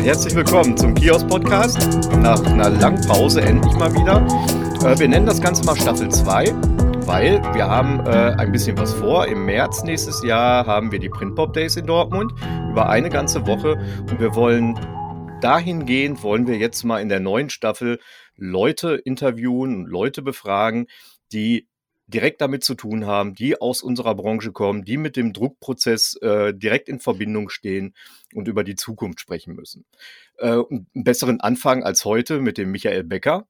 Herzlich willkommen zum Kiosk-Podcast. Nach einer langen Pause endlich mal wieder. Äh, wir nennen das Ganze mal Staffel 2, weil wir haben äh, ein bisschen was vor. Im März nächstes Jahr haben wir die Printpop Days in Dortmund über eine ganze Woche und wir wollen dahingehend, wollen wir jetzt mal in der neuen Staffel Leute interviewen, Leute befragen, die direkt damit zu tun haben, die aus unserer Branche kommen, die mit dem Druckprozess äh, direkt in Verbindung stehen und über die Zukunft sprechen müssen. Äh, einen besseren Anfang als heute mit dem Michael Becker,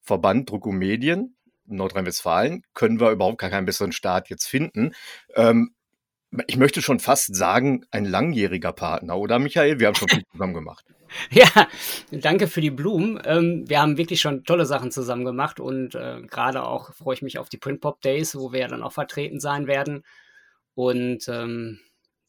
Verband Druck und Medien Nordrhein-Westfalen, können wir überhaupt gar keinen besseren Start jetzt finden. Ähm, ich möchte schon fast sagen, ein langjähriger Partner, oder Michael? Wir haben schon viel zusammen gemacht. Ja, danke für die Blumen. Ähm, wir haben wirklich schon tolle Sachen zusammen gemacht und äh, gerade auch freue ich mich auf die Print Pop Days, wo wir ja dann auch vertreten sein werden. Und ähm,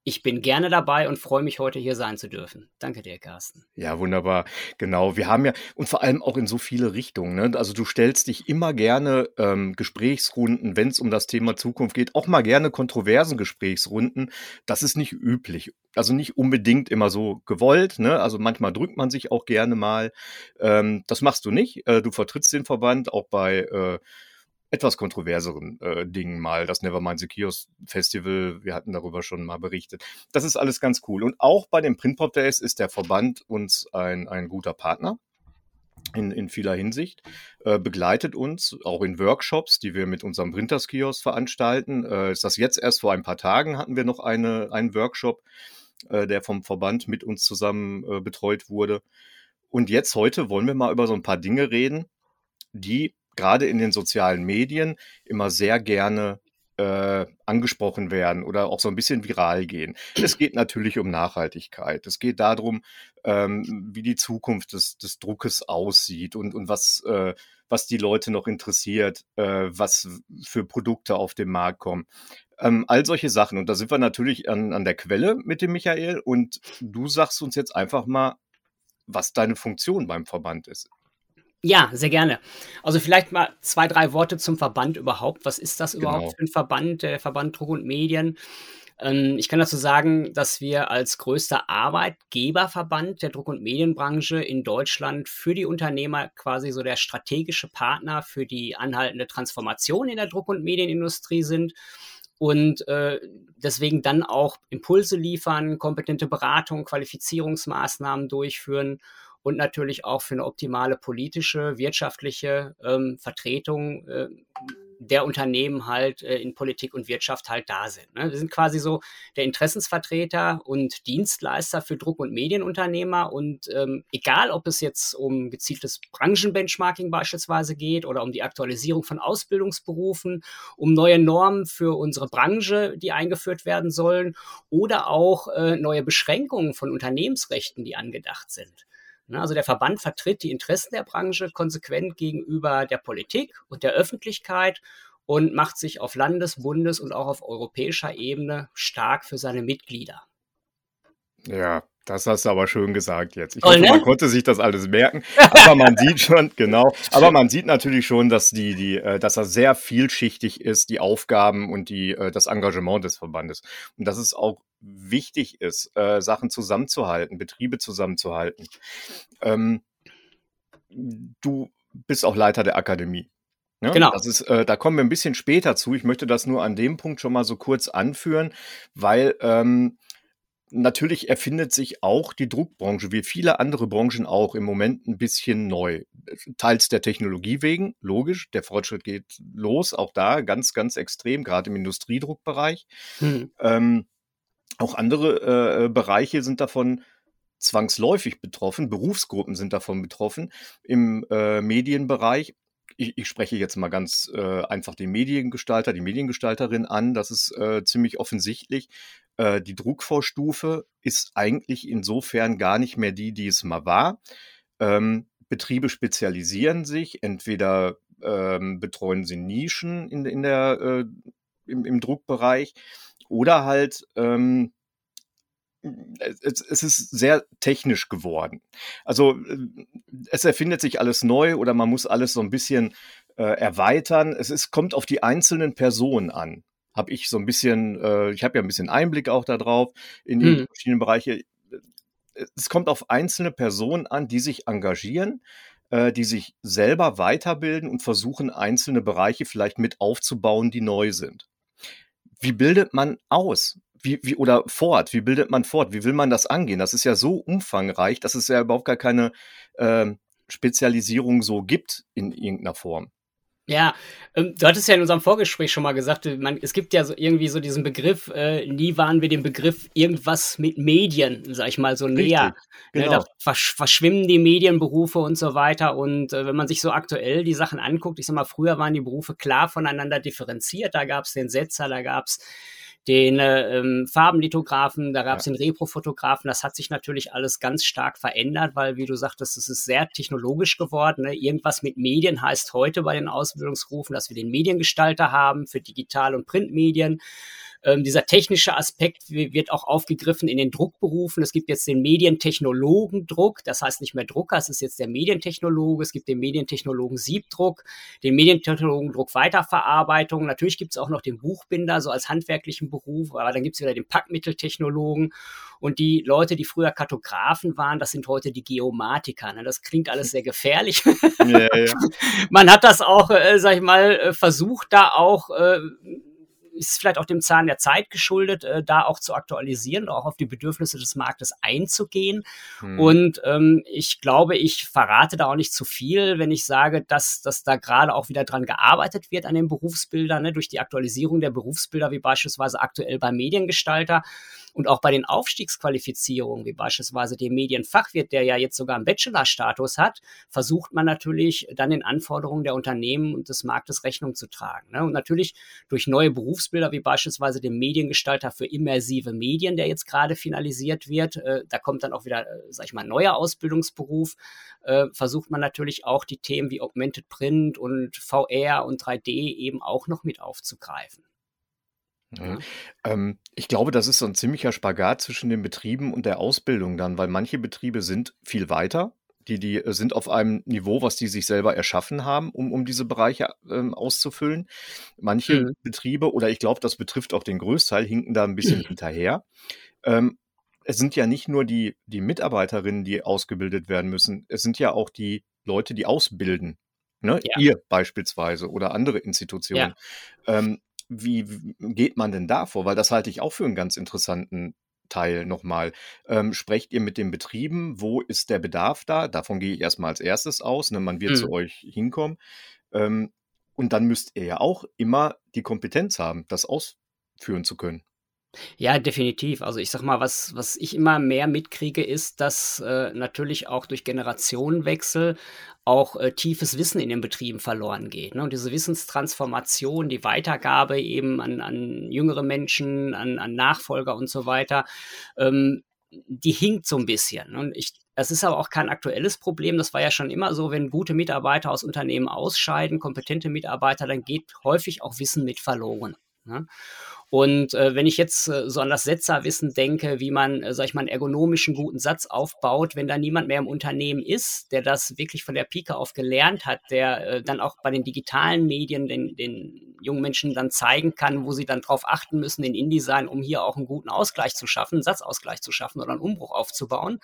ich bin gerne dabei und freue mich, heute hier sein zu dürfen. Danke dir, Carsten. Ja, wunderbar. Genau. Wir haben ja, und vor allem auch in so viele Richtungen. Ne? Also du stellst dich immer gerne ähm, Gesprächsrunden, wenn es um das Thema Zukunft geht, auch mal gerne kontroversen Gesprächsrunden. Das ist nicht üblich. Also nicht unbedingt immer so gewollt. Ne? Also manchmal drückt man sich auch gerne mal. Ähm, das machst du nicht. Äh, du vertrittst den Verband auch bei äh, etwas kontroverseren äh, Dingen mal. Das Nevermind the Kiosk Festival, wir hatten darüber schon mal berichtet. Das ist alles ganz cool. Und auch bei den Printpop Days ist der Verband uns ein, ein guter Partner. In, in vieler Hinsicht, äh, begleitet uns auch in Workshops, die wir mit unserem Printers Kiosk veranstalten. Äh, ist das jetzt erst vor ein paar Tagen hatten wir noch eine, einen Workshop, äh, der vom Verband mit uns zusammen äh, betreut wurde. Und jetzt heute wollen wir mal über so ein paar Dinge reden, die gerade in den sozialen Medien immer sehr gerne äh, angesprochen werden oder auch so ein bisschen viral gehen. Es geht natürlich um Nachhaltigkeit. Es geht darum, ähm, wie die Zukunft des, des Druckes aussieht und, und was, äh, was die Leute noch interessiert, äh, was für Produkte auf den Markt kommen. Ähm, all solche Sachen. Und da sind wir natürlich an, an der Quelle mit dem Michael. Und du sagst uns jetzt einfach mal, was deine Funktion beim Verband ist. Ja, sehr gerne. Also vielleicht mal zwei, drei Worte zum Verband überhaupt. Was ist das überhaupt Genau. für ein Verband, der Verband Druck und Medien? Ähm, ich kann dazu sagen, dass wir als größter Arbeitgeberverband der Druck- und Medienbranche in Deutschland für die Unternehmer quasi so der strategische Partner für die anhaltende Transformation in der Druck- und Medienindustrie sind und äh, deswegen dann auch Impulse liefern, kompetente Beratung, Qualifizierungsmaßnahmen durchführen und natürlich auch für eine optimale politische, wirtschaftliche ähm, Vertretung äh, der Unternehmen halt äh, in Politik und Wirtschaft halt da sind. Ne? Wir sind quasi so der Interessensvertreter und Dienstleister für Druck- und Medienunternehmer und ähm, egal, ob es jetzt um gezieltes Branchenbenchmarking beispielsweise geht oder um die Aktualisierung von Ausbildungsberufen, um neue Normen für unsere Branche, die eingeführt werden sollen oder auch äh, neue Beschränkungen von Unternehmensrechten, die angedacht sind. Ne, Also der Verband vertritt die Interessen der Branche konsequent gegenüber der Politik und der Öffentlichkeit und macht sich auf Landes-, Bundes- und auch auf europäischer Ebene stark für seine Mitglieder. Ja, das hast du aber schön gesagt jetzt. Ich Toll, hoffe, ne? man konnte sich das alles merken. Aber man sieht schon, genau, aber man sieht natürlich schon, dass die, die, äh, dass er sehr vielschichtig ist, die Aufgaben und die, äh, das Engagement des Verbandes. Und dass es auch wichtig ist, äh, Sachen zusammenzuhalten, Betriebe zusammenzuhalten. Ähm, du bist auch Leiter der Akademie. Ne? Genau. Das ist, äh, da kommen wir ein bisschen später zu. Ich möchte das nur an dem Punkt schon mal so kurz anführen, weil ähm, natürlich erfindet sich auch die Druckbranche, wie viele andere Branchen auch, im Moment ein bisschen neu. Teils der Technologie wegen, logisch, der Fortschritt geht los, auch da ganz, ganz extrem, gerade im Industriedruckbereich. Hm. Ähm, auch andere äh, Bereiche sind davon zwangsläufig betroffen, Berufsgruppen sind davon betroffen im äh, Medienbereich. Ich, ich spreche jetzt mal ganz äh, einfach den Mediengestalter, die Mediengestalterin an. Das ist äh, ziemlich offensichtlich. Äh, die Druckvorstufe ist eigentlich insofern gar nicht mehr die, die es mal war. Ähm, Betriebe spezialisieren sich, entweder ähm, betreuen sie Nischen in, in der, äh, im, im Druckbereich oder halt ähm, es, es ist sehr technisch geworden. Also äh, es erfindet sich alles neu oder man muss alles so ein bisschen äh, erweitern. Es ist, kommt auf die einzelnen Personen an. Habe ich so ein bisschen, äh, ich habe ja ein bisschen Einblick auch darauf in die Hm. verschiedenen Bereiche. es kommt auf einzelne Personen an, die sich engagieren, äh, die sich selber weiterbilden und versuchen, einzelne Bereiche vielleicht mit aufzubauen, die neu sind. Wie bildet man aus? Wie, wie, oder fort? Wie bildet man fort? Wie will man das angehen? Das ist ja so umfangreich, dass es ja überhaupt gar keine äh, Spezialisierung so gibt in irgendeiner Form. Ja, ähm, du hattest ja in unserem Vorgespräch schon mal gesagt, man, es gibt ja so irgendwie so diesen Begriff, äh, nie waren wir dem Begriff irgendwas mit Medien, sag ich mal, so Richtig, näher. Genau. da versch verschwimmen die Medienberufe und so weiter. Und äh, wenn man sich so aktuell die Sachen anguckt, ich sag mal, früher waren die Berufe klar voneinander differenziert. Da gab es den Setzer, da gab es den äh, ähm, Farbenlithografen, da gab es ja. den Reprofotografen. Das hat sich natürlich alles ganz stark verändert, weil, wie du sagtest, es ist sehr technologisch geworden. Ne? Irgendwas mit Medien heißt heute bei den Ausbildungsberufen, dass wir den Mediengestalter haben für Digital- und Printmedien. Ähm, dieser technische Aspekt wird auch aufgegriffen in den Druckberufen. Es gibt jetzt den Medientechnologen-Druck, das heißt nicht mehr Drucker, es ist jetzt der Medientechnologe. Es gibt den Medientechnologen Siebdruck, den Medientechnologen Druck Weiterverarbeitung. Natürlich gibt es auch noch den Buchbinder, so als handwerklichen Beruf, aber dann gibt es wieder den Packmitteltechnologen. Und die Leute, die früher Kartografen waren, das sind heute die Geomatiker. Ne? Das klingt alles sehr gefährlich. Ja, ja. Man hat das auch, äh, sag ich mal, äh, versucht, da auch äh, ist vielleicht auch dem Zahn der Zeit geschuldet, äh, da auch zu aktualisieren, auch auf die Bedürfnisse des Marktes einzugehen. Hm. Und ähm, ich glaube, ich verrate da auch nicht zu viel, wenn ich sage, dass, dass da gerade auch wieder dran gearbeitet wird an den Berufsbildern, ne, durch die Aktualisierung der Berufsbilder, wie beispielsweise aktuell beim Mediengestalter. Und auch bei den Aufstiegsqualifizierungen, wie beispielsweise dem Medienfachwirt, der ja jetzt sogar einen Bachelorstatus hat, versucht man natürlich dann den Anforderungen der Unternehmen und des Marktes Rechnung zu tragen. Ne? Und natürlich durch neue Berufsbilder, wie beispielsweise den Mediengestalter für immersive Medien, der jetzt gerade finalisiert wird, äh, da kommt dann auch wieder, äh, sag ich mal, neuer Ausbildungsberuf, äh, versucht man natürlich auch die Themen wie Augmented Print und VR und 3D eben auch noch mit aufzugreifen. Mhm. Ähm, ich glaube, das ist so ein ziemlicher Spagat zwischen den Betrieben und der Ausbildung dann, weil manche Betriebe sind viel weiter. Die, die äh, sind auf einem Niveau, was die sich selber erschaffen haben, um, um diese Bereiche ähm, auszufüllen. Manche Mhm. Betriebe, oder ich glaube, das betrifft auch den Größteil, hinken da ein bisschen hinterher. Ähm, es sind ja nicht nur die, die Mitarbeiterinnen, die ausgebildet werden müssen, es sind ja auch die Leute, die ausbilden. Ne? Ja. Ihr beispielsweise oder andere Institutionen. Ja. Ähm, wie geht man denn da vor? Weil das halte ich auch für einen ganz interessanten Teil nochmal. Ähm, sprecht ihr mit den Betrieben? Wo ist der Bedarf da? Davon gehe ich erstmal als erstes aus. Ne? Man wird mhm. zu euch hinkommen. Ähm, und dann müsst ihr ja auch immer die Kompetenz haben, das ausführen zu können. Ja, definitiv. Also ich sag mal, was, was ich immer mehr mitkriege, ist, dass äh, natürlich auch durch Generationenwechsel auch äh, tiefes Wissen in den Betrieben verloren geht. Ne? Und diese Wissenstransformation, die Weitergabe eben an, an jüngere Menschen, an, an Nachfolger und so weiter, ähm, die hinkt so ein bisschen. Und ich, das ist aber auch kein aktuelles Problem. Das war ja schon immer so, wenn gute Mitarbeiter aus Unternehmen ausscheiden, kompetente Mitarbeiter, dann geht häufig auch Wissen mit verloren. Ne? Und äh, wenn ich jetzt äh, so an das Setzerwissen denke, wie man, äh, sag ich mal, einen ergonomischen guten Satz aufbaut, wenn da niemand mehr im Unternehmen ist, der das wirklich von der Pike auf gelernt hat, der äh, dann auch bei den digitalen Medien den, den jungen Menschen dann zeigen kann, wo sie dann drauf achten müssen in InDesign, um hier auch einen guten Ausgleich zu schaffen, einen Satzausgleich zu schaffen oder einen Umbruch aufzubauen,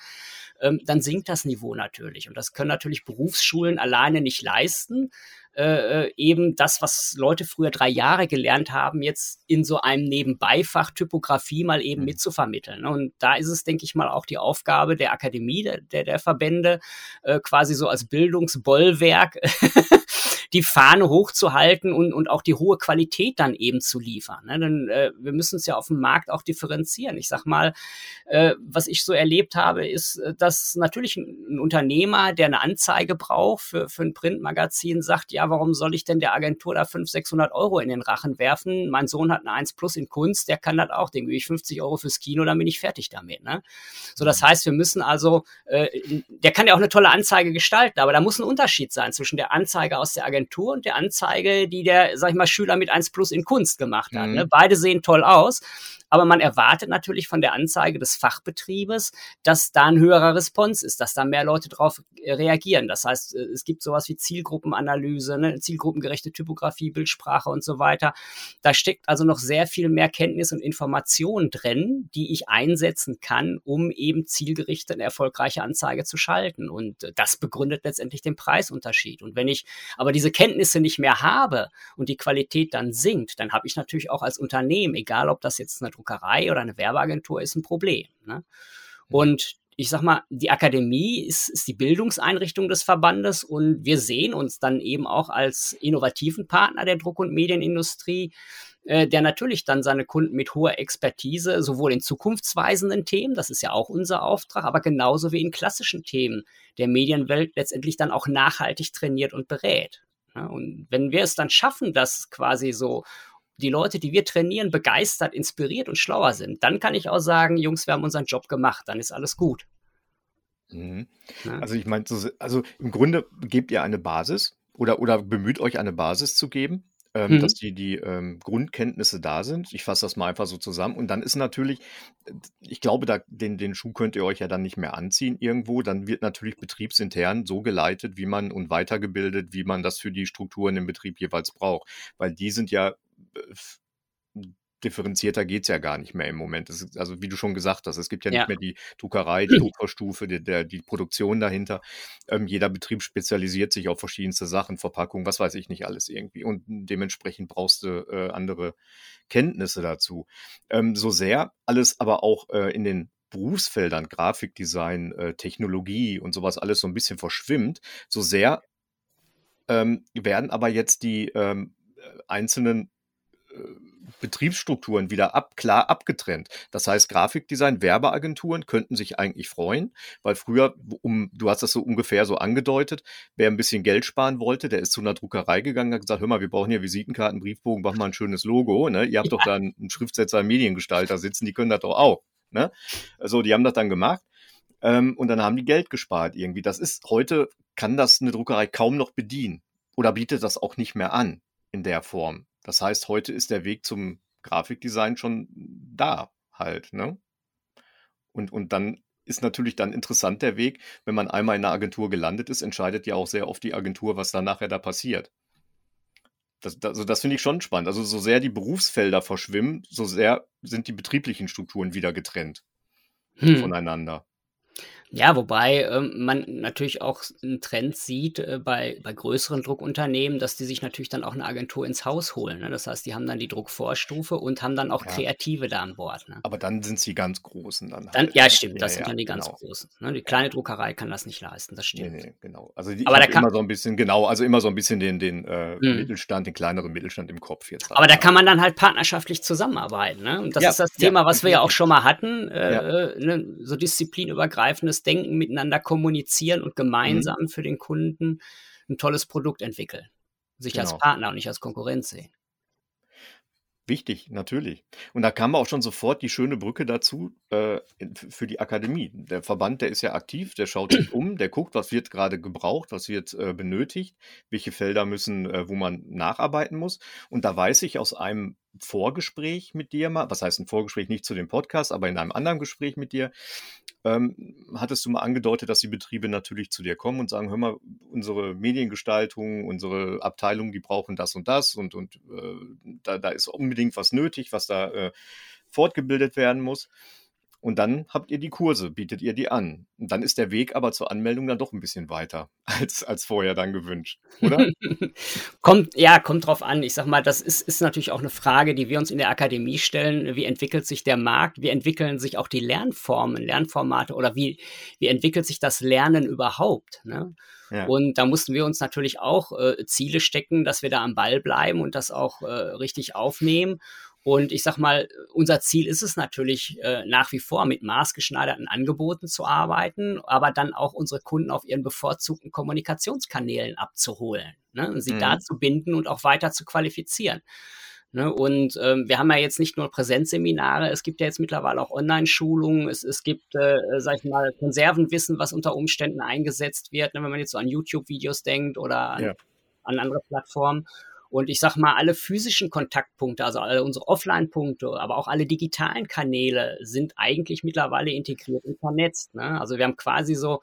ähm, dann sinkt das Niveau natürlich. Und das können natürlich Berufsschulen alleine nicht leisten. Äh, äh, eben das, was Leute früher drei Jahre gelernt haben, jetzt in so einem Nebenbeifach Typografie mal eben mhm. mitzuvermitteln. Und da ist es, denke ich mal, auch die Aufgabe der Akademie, der, der, der Verbände, äh, quasi so als Bildungsbollwerk die Fahne hochzuhalten und, und auch die hohe Qualität dann eben zu liefern. Ne? Denn äh, wir müssen es ja auf dem Markt auch differenzieren. Ich sag mal, äh, was ich so erlebt habe, ist, äh, dass natürlich ein, Unternehmer, der eine Anzeige braucht für, für ein Printmagazin, sagt, ja, warum soll ich denn der Agentur da 500, 600 Euro in den Rachen werfen? Mein Sohn hat eine 1 Plus in Kunst, der kann das auch, den gebe ich 50 Euro fürs Kino, dann bin ich fertig damit. Ne? So, das mhm. heißt, wir müssen also, äh, der kann ja auch eine tolle Anzeige gestalten, aber da muss ein Unterschied sein zwischen der Anzeige aus der Agentur Agentur und der Anzeige, die der, sag ich mal, Schüler mit 1 Plus in Kunst gemacht hat. Ne? Mhm. Ne? Beide sehen toll aus, aber man erwartet natürlich von der Anzeige des Fachbetriebes, dass da ein höherer Response ist, dass da mehr Leute drauf äh, reagieren. Das heißt, äh, es gibt sowas wie Zielgruppenanalyse, ne? zielgruppengerechte Typografie, Bildsprache und so weiter. Da steckt also noch sehr viel mehr Kenntnis und Information drin, die ich einsetzen kann, um eben zielgerichtet eine erfolgreiche Anzeige zu schalten. Und äh, das begründet letztendlich den Preisunterschied. Und wenn ich aber diese Kenntnisse nicht mehr habe und die Qualität dann sinkt, dann habe ich natürlich auch als Unternehmen, egal ob das jetzt eine Druckerei oder eine Werbeagentur ist ein Problem. Ne? Mhm. Und ich sag mal, die Akademie ist, ist die Bildungseinrichtung des Verbandes und wir sehen uns dann eben auch als innovativen Partner der Druck- und Medienindustrie, äh, der natürlich dann seine Kunden mit hoher Expertise sowohl in zukunftsweisenden Themen, das ist ja auch unser Auftrag, aber genauso wie in klassischen Themen der Medienwelt letztendlich dann auch nachhaltig trainiert und berät. Ja, und wenn wir es dann schaffen, dass quasi so die Leute, die wir trainieren, begeistert, inspiriert und schlauer sind, dann kann ich auch sagen, Jungs, wir haben unseren Job gemacht, dann ist alles gut. Mhm. Also ich meine, also im Grunde gebt ihr eine Basis oder, oder bemüht euch eine Basis zu geben, ähm, mhm. dass die, die ähm, Grundkenntnisse da sind. Ich fasse das mal einfach so zusammen. Und dann ist natürlich, ich glaube, da, den, den Schuh könnt ihr euch ja dann nicht mehr anziehen irgendwo. Dann wird natürlich betriebsintern so geleitet, wie man und weitergebildet, wie man das für die Strukturen im Betrieb jeweils braucht. Weil die sind ja differenzierter geht es ja gar nicht mehr im Moment. Ist, also wie du schon gesagt hast, es gibt ja, ja. nicht mehr die Druckerei, die Druckerstufe, die, der, die Produktion dahinter. Ähm, jeder Betrieb spezialisiert sich auf verschiedenste Sachen, Verpackung, was weiß ich nicht alles irgendwie. Und dementsprechend brauchst du äh, andere Kenntnisse dazu. Ähm, so sehr alles aber auch äh, in den Berufsfeldern, Grafikdesign, äh, Technologie und sowas alles so ein bisschen verschwimmt, so sehr ähm, werden aber jetzt die ähm, einzelnen Betriebsstrukturen wieder ab, klar abgetrennt. Das heißt, Grafikdesign, Werbeagenturen könnten sich eigentlich freuen, weil früher, um, du hast das so ungefähr so angedeutet, wer ein bisschen Geld sparen wollte, der ist zu einer Druckerei gegangen, hat gesagt, hör mal, wir brauchen hier Visitenkarten, Briefbogen, mach mal ein schönes Logo, ne? Ihr habt ja. doch da einen Schriftsetzer, einen Mediengestalter sitzen, die können das doch auch, ne? Also, die haben das dann gemacht. Ähm, und dann haben die Geld gespart irgendwie. Das ist, heute kann das eine Druckerei kaum noch bedienen oder bietet das auch nicht mehr an in der Form. Das heißt, heute ist der Weg zum Grafikdesign schon da halt, ne? Und, und dann ist natürlich dann interessant der Weg, wenn man einmal in einer Agentur gelandet ist, entscheidet ja auch sehr oft die Agentur, was dann nachher da passiert. Das, das, also das finde ich schon spannend. Also so sehr die Berufsfelder verschwimmen, so sehr sind die betrieblichen Strukturen wieder getrennt hm. voneinander. Ja, wobei ähm, man natürlich auch einen Trend sieht äh, bei, bei größeren Druckunternehmen, dass die sich natürlich dann auch eine Agentur ins Haus holen. Ne? Das heißt, die haben dann die Druckvorstufe und haben dann auch ja. Kreative da an Bord. Ne? Aber dann sind sie ganz Großen dann. dann halt, ja, ne? stimmt, das ja, sind dann die ganz genau. Großen. Ne? Die kleine Druckerei kann das nicht leisten, das stimmt. Nee, nee, genau. Also die, aber da kann immer so ein bisschen, genau, also immer so ein bisschen den, den äh, hm. Mittelstand, den kleineren Mittelstand im Kopf jetzt. Halt, aber da kann man dann halt partnerschaftlich zusammenarbeiten. Ne? Und das ist das Thema, was wir ja auch schon mal hatten, äh, äh ne? so disziplinübergreifendes Denken miteinander kommunizieren und mhm. gemeinsam mhm. für den Kunden ein tolles Produkt entwickeln. Sich genau. als Partner und nicht als Konkurrenz sehen. Wichtig, natürlich. Und da kam auch schon sofort die schöne Brücke dazu äh, für die Akademie. Der Verband, der ist ja aktiv, der schaut sich um, der guckt, was wird gerade gebraucht, was wird äh, benötigt, welche Felder müssen, äh, wo man nacharbeiten muss. Und da weiß ich aus einem Vorgespräch mit dir mal, was heißt ein Vorgespräch nicht zu dem Podcast, aber in einem anderen Gespräch mit dir, ähm, hattest du mal angedeutet, dass die Betriebe natürlich zu dir kommen und sagen, hör mal, unsere Mediengestaltung, unsere Abteilung, die brauchen das und das und, und äh, da, da ist unbedingt was nötig, was da äh, fortgebildet werden muss. Und dann habt ihr die Kurse, bietet ihr die an. Und dann ist der Weg aber zur Anmeldung dann doch ein bisschen weiter als, als vorher dann gewünscht, oder? kommt, ja, kommt drauf an. Ich sag mal, das ist, ist natürlich auch eine Frage, die wir uns in der Akademie stellen. Wie entwickelt sich der Markt? Wie entwickeln sich auch die Lernformen, Lernformate oder wie, wie entwickelt sich das Lernen überhaupt? Ne? Ja. Und da mussten wir uns natürlich auch äh, Ziele stecken, dass wir da am Ball bleiben und das auch äh, richtig aufnehmen. Und ich sag mal, unser Ziel ist es natürlich äh, nach wie vor mit maßgeschneiderten Angeboten zu arbeiten, aber dann auch unsere Kunden auf ihren bevorzugten Kommunikationskanälen abzuholen, ne? und sie mhm. da zu binden und auch weiter zu qualifizieren. Ne, und ähm, wir haben ja jetzt nicht nur Präsenzseminare, es gibt ja jetzt mittlerweile auch Online-Schulungen, es, es gibt, äh, sag ich mal, Konservenwissen, was unter Umständen eingesetzt wird, ne, wenn man jetzt so an YouTube-Videos denkt oder an ja an andere Plattformen. Und ich sag mal, alle physischen Kontaktpunkte, also alle unsere Offline-Punkte, aber auch alle digitalen Kanäle sind eigentlich mittlerweile integriert und vernetzt. Ne? Also wir haben quasi so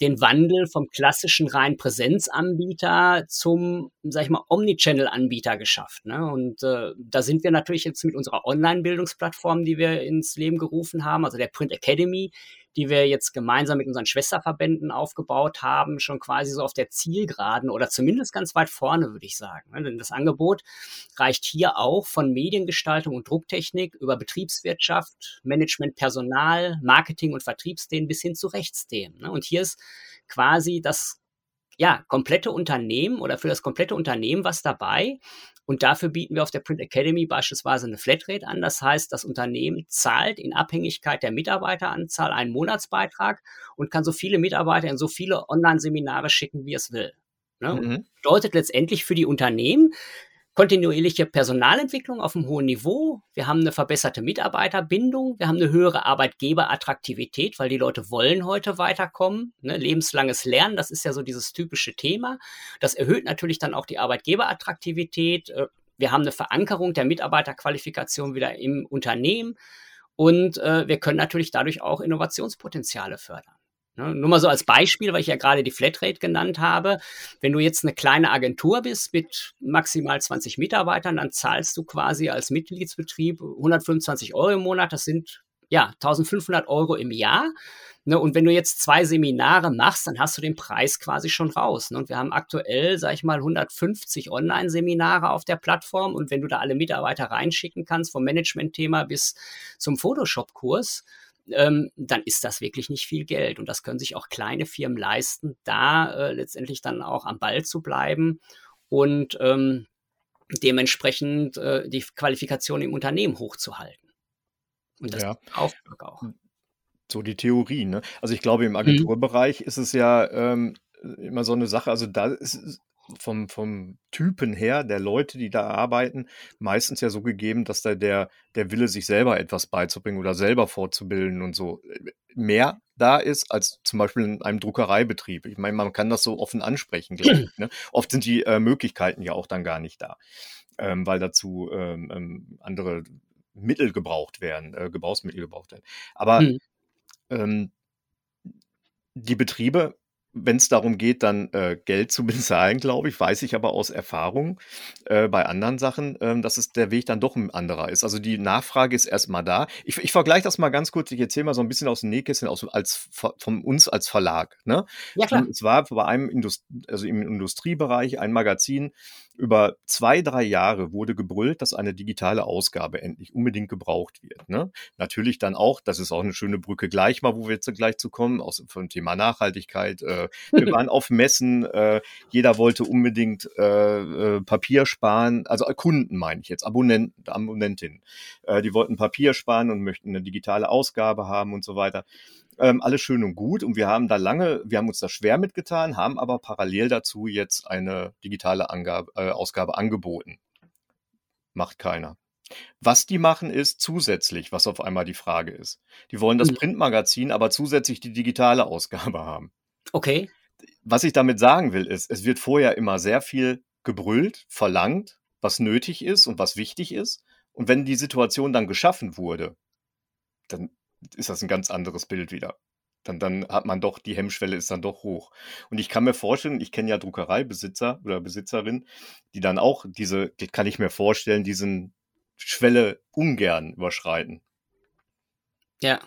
den Wandel vom klassischen rein Präsenzanbieter zum, sag ich mal, Omnichannel-Anbieter geschafft. Ne? Und äh, da sind wir natürlich jetzt mit unserer Online-Bildungsplattform, die wir ins Leben gerufen haben, also der Print Academy, die wir jetzt gemeinsam mit unseren Schwesterverbänden aufgebaut haben, schon quasi so auf der Zielgeraden oder zumindest ganz weit vorne, würde ich sagen. Ne? Denn das Angebot reicht hier auch von Mediengestaltung und Drucktechnik über Betriebswirtschaft, Management, Personal, Marketing und Vertriebsthemen bis hin zu Rechtsthemen. Ne? Und hier ist quasi das ja, komplette Unternehmen oder für das komplette Unternehmen was dabei. Und dafür bieten wir auf der Print Academy beispielsweise eine Flatrate an. Das heißt, das Unternehmen zahlt in Abhängigkeit der Mitarbeiteranzahl einen Monatsbeitrag und kann so viele Mitarbeiter in so viele Online-Seminare schicken, wie es will. Ne? Mhm. Bedeutet letztendlich für die Unternehmen, kontinuierliche Personalentwicklung auf einem hohen Niveau. Wir haben eine verbesserte Mitarbeiterbindung. Wir haben eine höhere Arbeitgeberattraktivität, weil die Leute wollen heute weiterkommen. Ne? Lebenslanges Lernen, das ist ja so dieses typische Thema. Das erhöht natürlich dann auch die Arbeitgeberattraktivität. Äh, wir haben eine Verankerung der Mitarbeiterqualifikation wieder im Unternehmen. Und äh, wir können natürlich dadurch auch Innovationspotenziale fördern. Ne, nur mal so als Beispiel, weil ich ja gerade die Flatrate genannt habe. Wenn du jetzt eine kleine Agentur bist mit maximal 20 Mitarbeitern, dann zahlst du quasi als Mitgliedsbetrieb 125 Euro im Monat. Das sind ja 1500 Euro im Jahr. Ne, und wenn du jetzt zwei Seminare machst, dann hast du den Preis quasi schon raus. Ne? Und wir haben aktuell, sag ich mal, 150 Online-Seminare auf der Plattform. Und wenn du da alle Mitarbeiter reinschicken kannst, vom Management-Thema bis zum Photoshop-Kurs, ähm, dann ist das wirklich nicht viel Geld. Und das können sich auch kleine Firmen leisten, da äh, letztendlich dann auch am Ball zu bleiben und ähm, dementsprechend äh, die Qualifikation im Unternehmen hochzuhalten. Und das ja. Auftrag auch. Hm. So die Theorie, ne? Also ich glaube, im mhm. Agenturbereich mhm. ist es ja ähm, immer so eine Sache, also da ist, vom, vom Typen her der Leute, die da arbeiten, meistens ja so gegeben, dass da der, der Wille, sich selber etwas beizubringen oder selber fortzubilden und so äh, mehr da ist als zum Beispiel in einem Druckereibetrieb. Ich meine, man kann das so offen ansprechen, glaube ich. Ne? Oft sind die äh, Möglichkeiten ja auch dann gar nicht da, ähm, weil dazu ähm, ähm, andere Mittel gebraucht werden, äh, Gebrauchsmittel gebraucht werden. Aber ähm, die Betriebe wenn es darum geht, dann äh, Geld zu bezahlen, glaube ich, weiß ich aber aus Erfahrung äh, bei anderen Sachen, ähm, dass es der Weg dann doch ein anderer ist. Also die Nachfrage ist erstmal da. Ich, ich vergleiche das mal ganz kurz. Ich erzähle mal so ein bisschen aus dem Nähkästchen aus, als von uns als Verlag. Ne? Ja, klar. Und es war bei einem Indust also im Industriebereich ein Magazin, über zwei, drei Jahre wurde gebrüllt, dass eine digitale Ausgabe endlich unbedingt gebraucht wird. Ne? Natürlich dann auch, das ist auch eine schöne Brücke gleich mal, wo wir jetzt gleich zu kommen, aus vom Thema Nachhaltigkeit. Äh, wir waren auf Messen, äh, jeder wollte unbedingt äh, äh, Papier sparen, also Kunden meine ich jetzt, Abonnenten, Abonnentinnen. Äh, die wollten Papier sparen und möchten eine digitale Ausgabe haben und so weiter. Ähm, alles schön und gut. Und wir haben da lange, wir haben uns da schwer mitgetan, haben aber parallel dazu jetzt eine digitale Angabe, äh, Ausgabe angeboten. Macht keiner. Was die machen, ist zusätzlich, was auf einmal die Frage ist. Die wollen das mhm. Printmagazin, aber zusätzlich die digitale Ausgabe haben. Okay. Was ich damit sagen will, ist, es wird vorher immer sehr viel gebrüllt, verlangt, was nötig ist und was wichtig ist. Und wenn die Situation dann geschaffen wurde, dann ist das ein ganz anderes Bild wieder. Dann, dann hat man doch, die Hemmschwelle ist dann doch hoch. Und ich kann mir vorstellen, ich kenne ja Druckereibesitzer oder Besitzerin, die dann auch diese, die kann ich mir vorstellen, diesen Schwelle ungern überschreiten. Ja,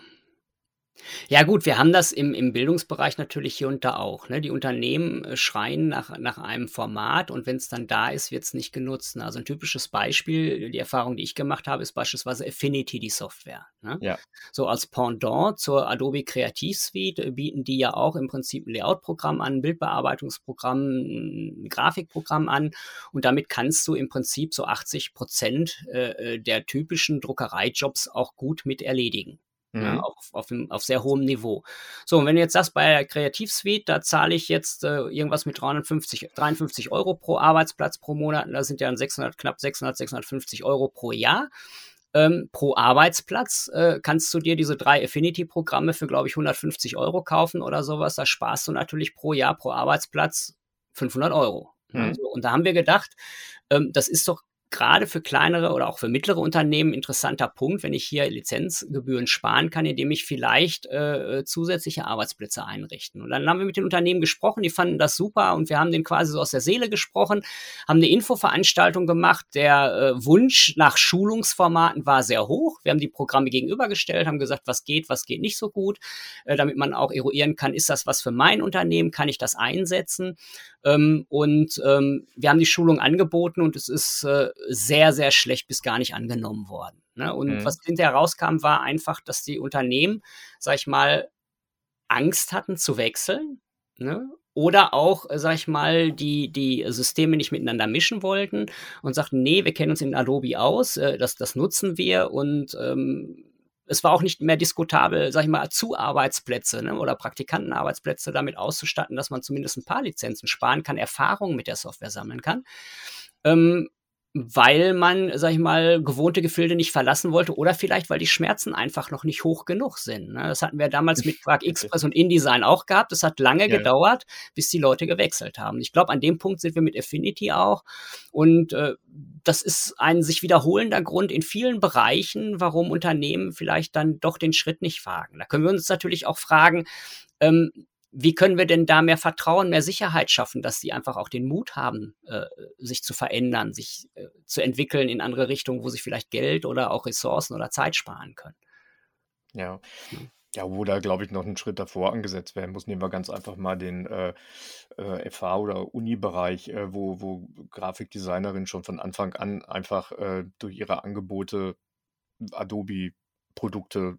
ja gut, wir haben das im, im Bildungsbereich natürlich hier und da auch. Ne? Die Unternehmen äh, schreien nach, nach einem Format und wenn es dann da ist, wird es nicht genutzt. Also ein typisches Beispiel, die Erfahrung, die ich gemacht habe, ist beispielsweise Affinity, die Software. Ne? Ja. So als Pendant zur Adobe Kreativsuite äh, bieten die ja auch im Prinzip ein Layout-Programm an, ein Bildbearbeitungsprogramm, ein Grafikprogramm an und damit kannst du im Prinzip so 80 Prozent äh, der typischen Druckereijobs auch gut mit erledigen. Mhm. Ja, auf, auf, auf, sehr hohem Niveau. So, und wenn du jetzt sagst, bei der Kreativsuite, da zahle ich jetzt äh, irgendwas mit 350, 53 Euro pro Arbeitsplatz pro Monat, da sind ja dann 600, knapp 600, 650 Euro pro Jahr. Ähm, pro Arbeitsplatz äh, kannst du dir diese drei Affinity-Programme für, glaube ich, 150 Euro kaufen oder sowas. Da sparst du natürlich pro Jahr, pro Arbeitsplatz 500 Euro. Mhm. Also, und da haben wir gedacht, ähm, das ist doch gerade für kleinere oder auch für mittlere Unternehmen interessanter Punkt, wenn ich hier Lizenzgebühren sparen kann, indem ich vielleicht äh, zusätzliche Arbeitsplätze einrichten. Und dann haben wir mit den Unternehmen gesprochen, die fanden das super und wir haben den quasi so aus der Seele gesprochen, haben eine Infoveranstaltung gemacht. Der äh, Wunsch nach Schulungsformaten war sehr hoch. Wir haben die Programme gegenübergestellt, haben gesagt, was geht, was geht nicht so gut, äh, damit man auch eruieren kann, ist das was für mein Unternehmen, kann ich das einsetzen? Ähm, und ähm, wir haben die Schulung angeboten und es ist äh, sehr, sehr schlecht bis gar nicht angenommen worden. Ne? Und mhm. was hinterher rauskam, war einfach, dass die Unternehmen, sag ich mal, Angst hatten zu wechseln. Ne? Oder auch, sag ich mal, die, die Systeme nicht miteinander mischen wollten und sagten, nee, wir kennen uns in Adobe aus, äh, das, das nutzen wir und ähm, es war auch nicht mehr diskutabel, sag ich mal, Zu-Arbeitsplätze ne, oder Praktikantenarbeitsplätze damit auszustatten, dass man zumindest ein paar Lizenzen sparen kann, Erfahrungen mit der Software sammeln kann. Ähm, weil man, sag ich mal, gewohnte Gefilde nicht verlassen wollte oder vielleicht, weil die Schmerzen einfach noch nicht hoch genug sind. Ne? Das hatten wir damals mit Quark Express und InDesign auch gehabt. Das hat lange ja. gedauert, bis die Leute gewechselt haben. Ich glaube, an dem Punkt sind wir mit Affinity auch. Und äh, das ist ein sich wiederholender Grund in vielen Bereichen, warum Unternehmen vielleicht dann doch den Schritt nicht wagen. Da können wir uns natürlich auch fragen, ähm, wie können wir denn da mehr Vertrauen, mehr Sicherheit schaffen, dass sie einfach auch den Mut haben, äh, sich zu verändern, sich äh, zu entwickeln in andere Richtungen, wo sie vielleicht Geld oder auch Ressourcen oder Zeit sparen können? Ja. Ja, wo da, glaube ich, noch ein Schritt davor angesetzt werden muss. Nehmen wir ganz einfach mal den äh, äh, FH- oder Uni-Bereich, äh, wo, wo Grafikdesignerinnen schon von Anfang an einfach äh, durch ihre Angebote Adobe-Produkte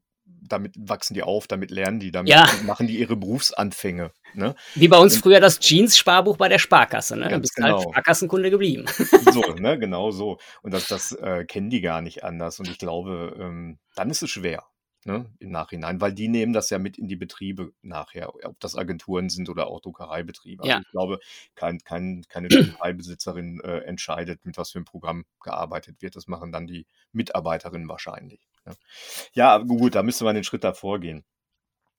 damit wachsen die auf, damit lernen die, damit ja. machen die ihre Berufsanfänge. Ne? Wie bei uns und, früher das Jeans-Sparbuch bei der Sparkasse, ne? Dann bist halt genau. halt Sparkassenkunde geblieben. So, ne, genau so. Und das, das äh, kennen die gar nicht anders. Und ich glaube, ähm, dann ist es schwer. Ne, im Nachhinein, weil die nehmen das ja mit in die Betriebe nachher, ob das Agenturen sind oder auch Druckereibetriebe. Also ja. ich glaube, kein, kein, keine Druckereibesitzerin äh, entscheidet, mit was für ein Programm gearbeitet wird. Das machen dann die Mitarbeiterinnen wahrscheinlich. Ja, gut, da müsste man den Schritt davor gehen.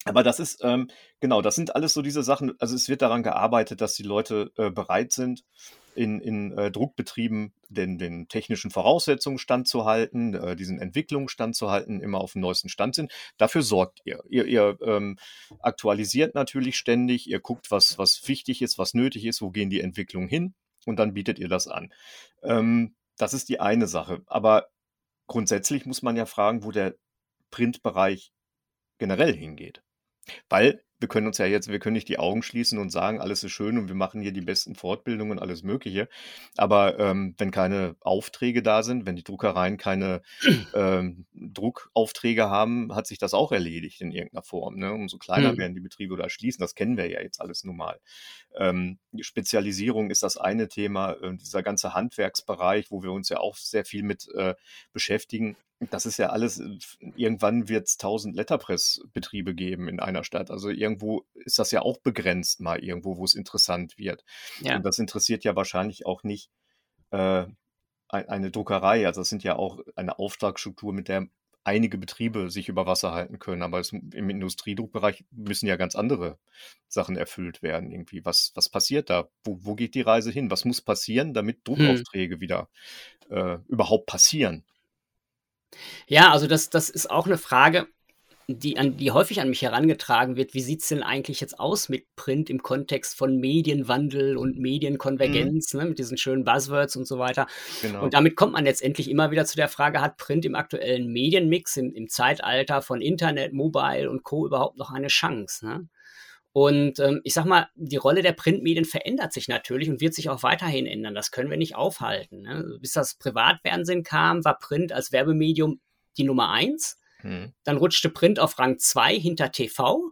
Aber das ist, ähm, genau, das sind alles so diese Sachen. Also es wird daran gearbeitet, dass die Leute äh, bereit sind, in, in äh, Druckbetrieben den, den technischen Voraussetzungen standzuhalten, äh, diesen Entwicklungen standzuhalten, immer auf dem neuesten Stand sind. Dafür sorgt ihr. Ihr, ihr ähm, aktualisiert natürlich ständig, ihr guckt, was, was wichtig ist, was nötig ist, wo gehen die Entwicklungen hin und dann bietet ihr das an. Ähm, das ist die eine Sache. Aber grundsätzlich muss man ja fragen, wo der Printbereich generell hingeht. Weil wir können uns ja jetzt, wir können nicht die Augen schließen und sagen, alles ist schön und wir machen hier die besten Fortbildungen und alles Mögliche. Aber ähm, wenn keine Aufträge da sind, wenn die Druckereien keine ähm, Druckaufträge haben, hat sich das auch erledigt in irgendeiner Form. Ne? Umso kleiner mhm. werden die Betriebe oder schließen. Das kennen wir ja jetzt alles normal. Ähm, Spezialisierung ist das eine Thema. Äh, dieser ganze Handwerksbereich, wo wir uns ja auch sehr viel mit äh, beschäftigen, das ist ja alles, äh, irgendwann wird es 1000 Letterpress-Betriebe geben in einer Stadt. Also irgendwo ist das ja auch begrenzt mal irgendwo, wo es interessant wird. Ja. Und das interessiert ja wahrscheinlich auch nicht äh, eine Druckerei. Also es sind ja auch eine Auftragsstruktur, mit der einige Betriebe sich über Wasser halten können. Aber es, im Industriedruckbereich müssen ja ganz andere Sachen erfüllt werden. Irgendwie, was, was passiert da? Wo, wo geht die Reise hin? Was muss passieren, damit hm. Druckaufträge hm. wieder äh, überhaupt passieren? Ja, also das, das ist auch eine Frage, die, an, die häufig an mich herangetragen wird. Wie sieht es denn eigentlich jetzt aus mit Print im Kontext von Medienwandel und Medienkonvergenz, mhm. ne, mit diesen schönen Buzzwords und so weiter? Genau. Und damit kommt man letztendlich immer wieder zu der Frage, hat Print im aktuellen Medienmix, im, im Zeitalter von Internet, Mobile und Co. überhaupt noch eine Chance? Ne? Und ähm, ich sag mal, die Rolle der Printmedien verändert sich natürlich und wird sich auch weiterhin ändern. Das können wir nicht aufhalten. Ne? Bis das Privatfernsehen kam, war Print als Werbemedium die Nummer eins. Hm. Dann rutschte Print auf Rang zwei hinter TV.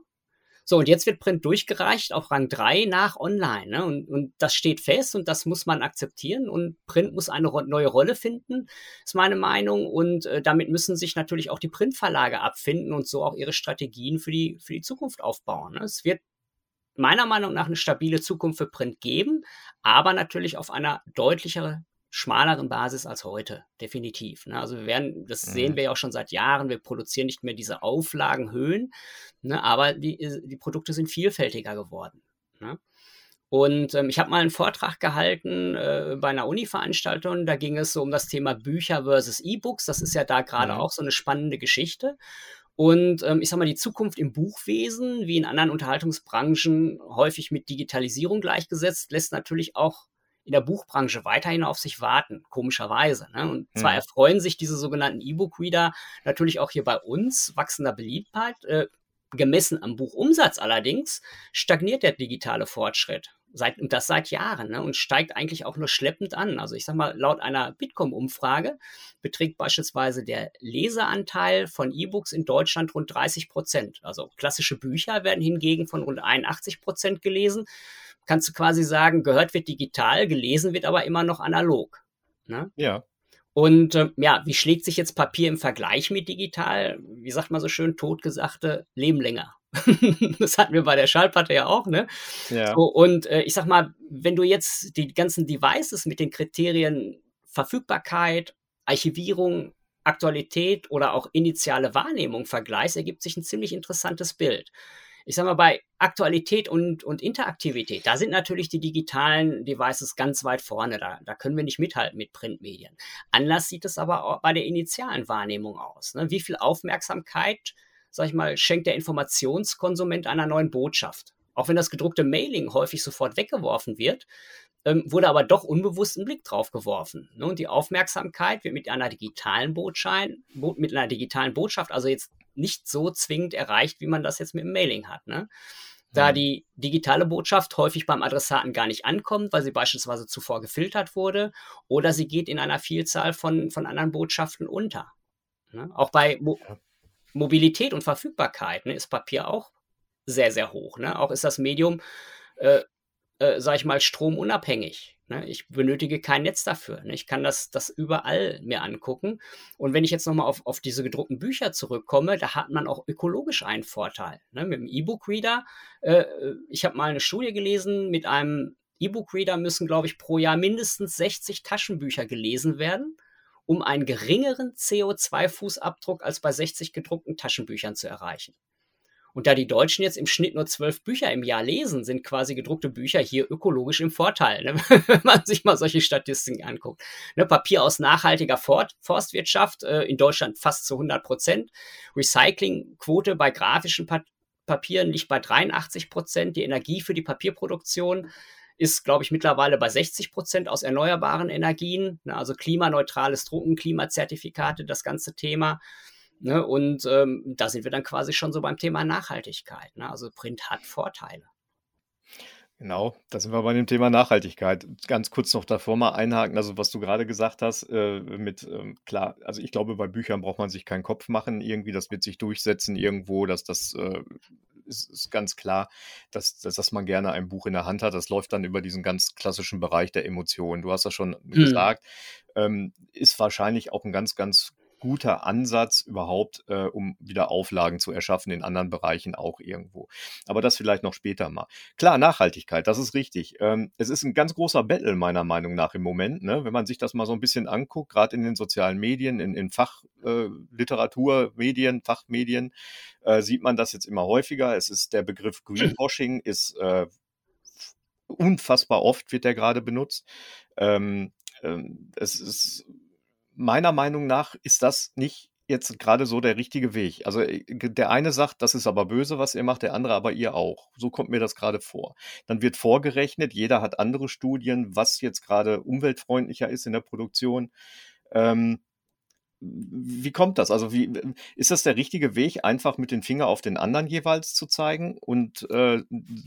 So, und jetzt wird Print durchgereicht auf Rang 3 nach Online. Ne? Und, und das steht fest und das muss man akzeptieren. Und Print muss eine ro neue Rolle finden, ist meine Meinung. Und äh, damit müssen sich natürlich auch die Printverlage abfinden und so auch ihre Strategien für die, für die Zukunft aufbauen. Ne? Es wird meiner Meinung nach eine stabile Zukunft für Print geben, aber natürlich auf einer deutlicheren schmaleren Basis als heute, definitiv. Ne? Also wir werden, das mhm. sehen wir ja auch schon seit Jahren, wir produzieren nicht mehr diese Auflagenhöhen, ne? aber die, die Produkte sind vielfältiger geworden. Ne? Und ähm, ich habe mal einen Vortrag gehalten äh, bei einer Uni-Veranstaltung. Da ging es so um das Thema Bücher versus E-Books. Das ist ja da gerade mhm. auch so eine spannende Geschichte. Und ähm, ich sage mal, die Zukunft im Buchwesen, wie in anderen Unterhaltungsbranchen, häufig mit Digitalisierung gleichgesetzt, lässt natürlich auch in der Buchbranche weiterhin auf sich warten, komischerweise. Ne? Und zwar mhm. erfreuen sich diese sogenannten E-Book-Reader natürlich auch hier bei uns wachsender Beliebtheit. Äh, gemessen am Buchumsatz allerdings stagniert der digitale Fortschritt. Seit, und das seit Jahren ne, und steigt eigentlich auch nur schleppend an. Also ich sage mal, laut einer Bitkom-Umfrage beträgt beispielsweise der Leseanteil von E-Books in Deutschland rund 30 Prozent. Also klassische Bücher werden hingegen von rund 81 Prozent gelesen kannst du quasi sagen, gehört wird digital, gelesen wird aber immer noch analog. Ne? Ja. Und äh, ja, wie schlägt sich jetzt Papier im Vergleich mit digital? Wie sagt man so schön, totgesagte, leben länger. das hatten wir bei der Schallplatte ja auch, ne? Ja. So, und äh, ich sag mal, wenn du jetzt die ganzen Devices mit den Kriterien Verfügbarkeit, Archivierung, Aktualität oder auch initiale Wahrnehmung vergleichst, ergibt sich ein ziemlich interessantes Bild ich sag mal, bei Aktualität und, und Interaktivität, da sind natürlich die digitalen Devices ganz weit vorne. Da, da können wir nicht mithalten mit Printmedien. Anders sieht es aber auch bei der initialen Wahrnehmung aus. Ne? Wie viel Aufmerksamkeit, sag ich mal, schenkt der Informationskonsument einer neuen Botschaft? Auch wenn das gedruckte Mailing häufig sofort weggeworfen wird, ähm, wurde aber doch unbewusst ein Blick drauf geworfen. Ne? Und die Aufmerksamkeit wird mit einer digitalen Botschaft, mit einer digitalen Botschaft, also jetzt nicht so zwingend erreicht, wie man das jetzt mit dem Mailing hat. Ne? Da mhm. die digitale Botschaft häufig beim Adressaten gar nicht ankommt, weil sie beispielsweise zuvor gefiltert wurde, oder sie geht in einer Vielzahl von, von anderen Botschaften unter. Ne? Auch bei Mo Mobilität und Verfügbarkeit ne, ist Papier auch sehr, sehr hoch. Ne? Auch ist das Medium, äh, äh, sag ich mal, stromunabhängig. Ne? Ich benötige kein Netz dafür. Ne? Ich kann das, das überall mir angucken. Und wenn ich jetzt nochmal auf, auf diese gedruckten Bücher zurückkomme, da hat man auch ökologisch einen Vorteil. Ne? Mit dem E-Book-Reader, äh, ich habe mal eine Studie gelesen, mit einem E-Book-Reader müssen, glaube ich, pro Jahr mindestens 60 Taschenbücher gelesen werden, um einen geringeren CO2-Fußabdruck als bei 60 gedruckten Taschenbüchern zu erreichen. Und da die Deutschen jetzt im Schnitt nur zwölf Bücher im Jahr lesen, sind quasi gedruckte Bücher hier ökologisch im Vorteil, ne? wenn man sich mal solche Statistiken anguckt. Ne, Papier aus nachhaltiger Fort Forstwirtschaft, äh, in Deutschland fast zu 100 Prozent. Recyclingquote bei grafischen pa Papieren liegt bei 83 Prozent. Die Energie für die Papierproduktion ist, glaube ich, mittlerweile bei 60 Prozent aus erneuerbaren Energien. Ne? Also klimaneutrales Drucken, Klimazertifikate, das ganze Thema. Ne? Und ähm, da sind wir dann quasi schon so beim Thema Nachhaltigkeit. Ne? Also Print hat Vorteile. Genau, da sind wir bei dem Thema Nachhaltigkeit. Ganz kurz noch davor mal einhaken, also was du gerade gesagt hast, äh, mit, ähm, klar, also ich glaube, bei Büchern braucht man sich keinen Kopf machen, irgendwie, das wird sich durchsetzen irgendwo, dass das äh, ist, ist, ganz klar, dass, dass, dass, man gerne ein Buch in der Hand hat. Das läuft dann über diesen ganz klassischen Bereich der Emotionen. Du hast das schon hm. gesagt, ähm, ist wahrscheinlich auch ein ganz, ganz guter Ansatz überhaupt, äh, um wieder Auflagen zu erschaffen in anderen Bereichen auch irgendwo. Aber das vielleicht noch später mal. Klar, Nachhaltigkeit, das ist richtig. Ähm, es ist ein ganz großer Battle meiner Meinung nach im Moment, ne? wenn man sich das mal so ein bisschen anguckt, gerade in den sozialen Medien, in, in Fachliteratur, äh, Medien, Fachmedien, äh, sieht man das jetzt immer häufiger. Es ist der Begriff Greenwashing ist äh, unfassbar oft wird der gerade benutzt. Ähm, ähm, es ist meiner Meinung nach ist das nicht jetzt gerade so der richtige Weg. Also äh, der eine sagt, das ist aber böse, was ihr macht, der andere aber ihr auch. So kommt mir das gerade vor. Dann wird vorgerechnet, jeder hat andere Studien, was jetzt gerade umweltfreundlicher ist in der Produktion. Ähm, wie kommt das? Also wie ist das der richtige Weg, einfach mit den Finger auf den anderen jeweils zu zeigen und äh,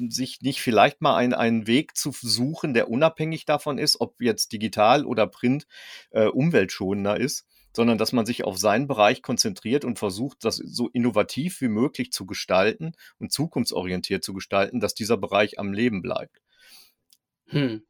sich nicht vielleicht mal ein, einen Weg zu suchen, der unabhängig davon ist, ob jetzt digital oder Print äh, umweltschonender ist, sondern dass man sich auf seinen Bereich konzentriert und versucht, das so innovativ wie möglich zu gestalten und zukunftsorientiert zu gestalten, dass dieser Bereich am Leben bleibt. Hm.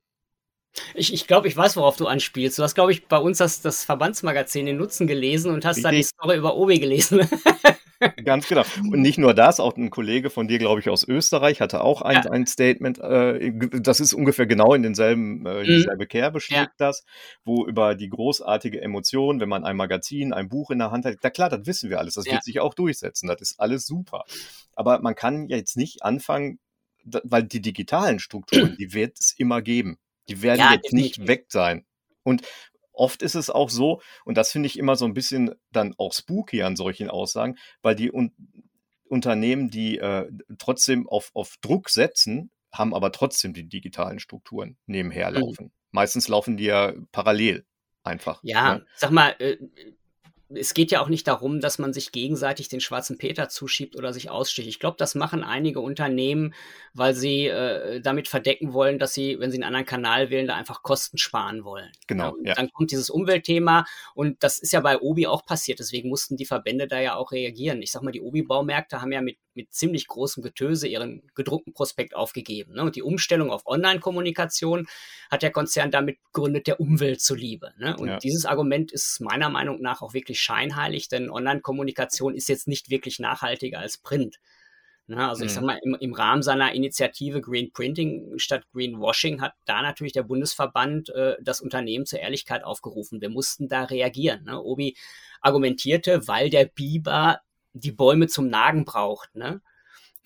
Ich, ich glaube, ich weiß, worauf du anspielst. Du hast, glaube ich, bei uns das, das Verbandsmagazin den Nutzen gelesen und hast Richtig. dann die Story über Obi gelesen. Ganz genau. Und nicht nur das, auch ein Kollege von dir, glaube ich, aus Österreich hatte auch ein, ja. ein Statement. Äh, das ist ungefähr genau in denselben, äh, mhm. dieselbe Kerbe schlägt ja. das, wo über die großartige Emotion, wenn man ein Magazin, ein Buch in der Hand hat, na klar, das wissen wir alles, das ja. wird sich auch durchsetzen, das ist alles super. Aber man kann jetzt nicht anfangen, weil die digitalen Strukturen, die wird es immer geben. Die werden Ja, jetzt nicht definitiv. weg sein. Und oft ist es auch so, und das finde ich immer so ein bisschen dann auch spooky an solchen Aussagen, weil die Un Unternehmen, die äh, trotzdem auf, auf Druck setzen, haben aber trotzdem die digitalen Strukturen nebenher Mhm. laufen. Meistens laufen die ja parallel einfach. Ja, Ne? sag mal, äh, es geht ja auch nicht darum, dass man sich gegenseitig den schwarzen Peter zuschiebt oder sich aussticht. Ich glaube, das machen einige Unternehmen, weil sie äh, damit verdecken wollen, dass sie, wenn sie einen anderen Kanal wählen, da einfach Kosten sparen wollen. Ja, Genau, und ja. dann kommt dieses Umweltthema und das ist ja bei Obi auch passiert. Deswegen mussten die Verbände da ja auch reagieren. Ich sag mal, die Obi-Baumärkte haben ja mit, mit ziemlich großem Getöse ihren gedruckten Prospekt aufgegeben. Ne? Und die Umstellung auf Online-Kommunikation hat der Konzern damit begründet, der Umwelt zuliebe. Ne? Und Ja. dieses Argument ist meiner Meinung nach auch wirklich scheinheilig, denn Online-Kommunikation ist jetzt nicht wirklich nachhaltiger als Print. Ne? Also ich Mhm. sag mal, im, im Rahmen seiner Initiative Green Printing statt Greenwashing hat da natürlich der Bundesverband äh, das Unternehmen zur Ehrlichkeit aufgerufen. Wir mussten da reagieren. Ne? Obi argumentierte, weil der Biber die Bäume zum Nagen braucht. Ne?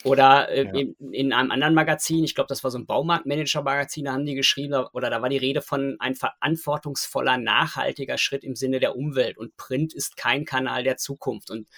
Oder äh, Ja. in, in einem anderen Magazin, ich glaube, das war so ein Baumarktmanager-Magazin, da haben die geschrieben, oder da war die Rede von ein verantwortungsvoller, nachhaltiger Schritt im Sinne der Umwelt. Und Print ist kein Kanal der Zukunft. Und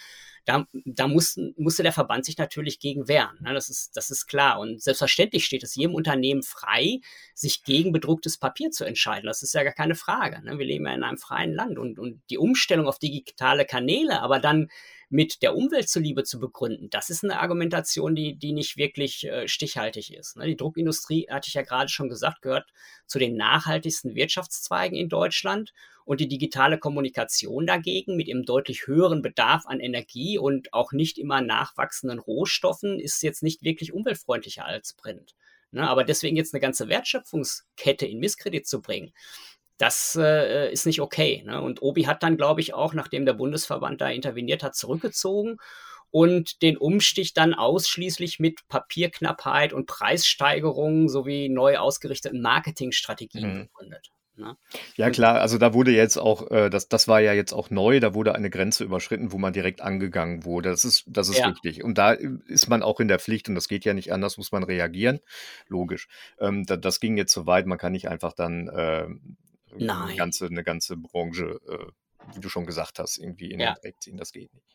da, da mussten, musste der Verband sich natürlich gegen wehren. Ne? Das, ist, das ist klar. Und selbstverständlich steht es jedem Unternehmen frei, sich gegen bedrucktes Papier zu entscheiden. Das ist ja gar keine Frage. Ne? Wir leben ja in einem freien Land. Und, und die Umstellung auf digitale Kanäle, aber dann mit der Umwelt zuliebe zu begründen, das ist eine Argumentation, die, die nicht wirklich äh, stichhaltig ist. Ne? Die Druckindustrie, hatte ich ja gerade schon gesagt, gehört zu den nachhaltigsten Wirtschaftszweigen in Deutschland. Und die digitale Kommunikation dagegen mit ihrem deutlich höheren Bedarf an Energie und auch nicht immer nachwachsenden Rohstoffen ist jetzt nicht wirklich umweltfreundlicher als Print. Ne? Aber deswegen jetzt eine ganze Wertschöpfungskette in Misskredit zu bringen, das äh, ist nicht okay. Ne? Und Obi hat dann, glaube ich, auch, nachdem der Bundesverband da interveniert hat, zurückgezogen und den Umstich dann ausschließlich mit Papierknappheit und Preissteigerungen sowie neu ausgerichteten Marketingstrategien Mhm. begründet. Ne? Ja klar, also da wurde jetzt auch, äh, das, das war ja jetzt auch neu, da wurde eine Grenze überschritten, wo man direkt angegangen wurde. Das ist, das ist Ja. richtig. Und da ist man auch in der Pflicht und das geht ja nicht anders, muss man reagieren. Logisch. Ähm, da, das ging jetzt so weit, man kann nicht einfach dann äh, Nein. ganze, eine ganze Branche, äh, wie du schon gesagt hast, irgendwie in Ja. den Dreck ziehen. Das geht nicht.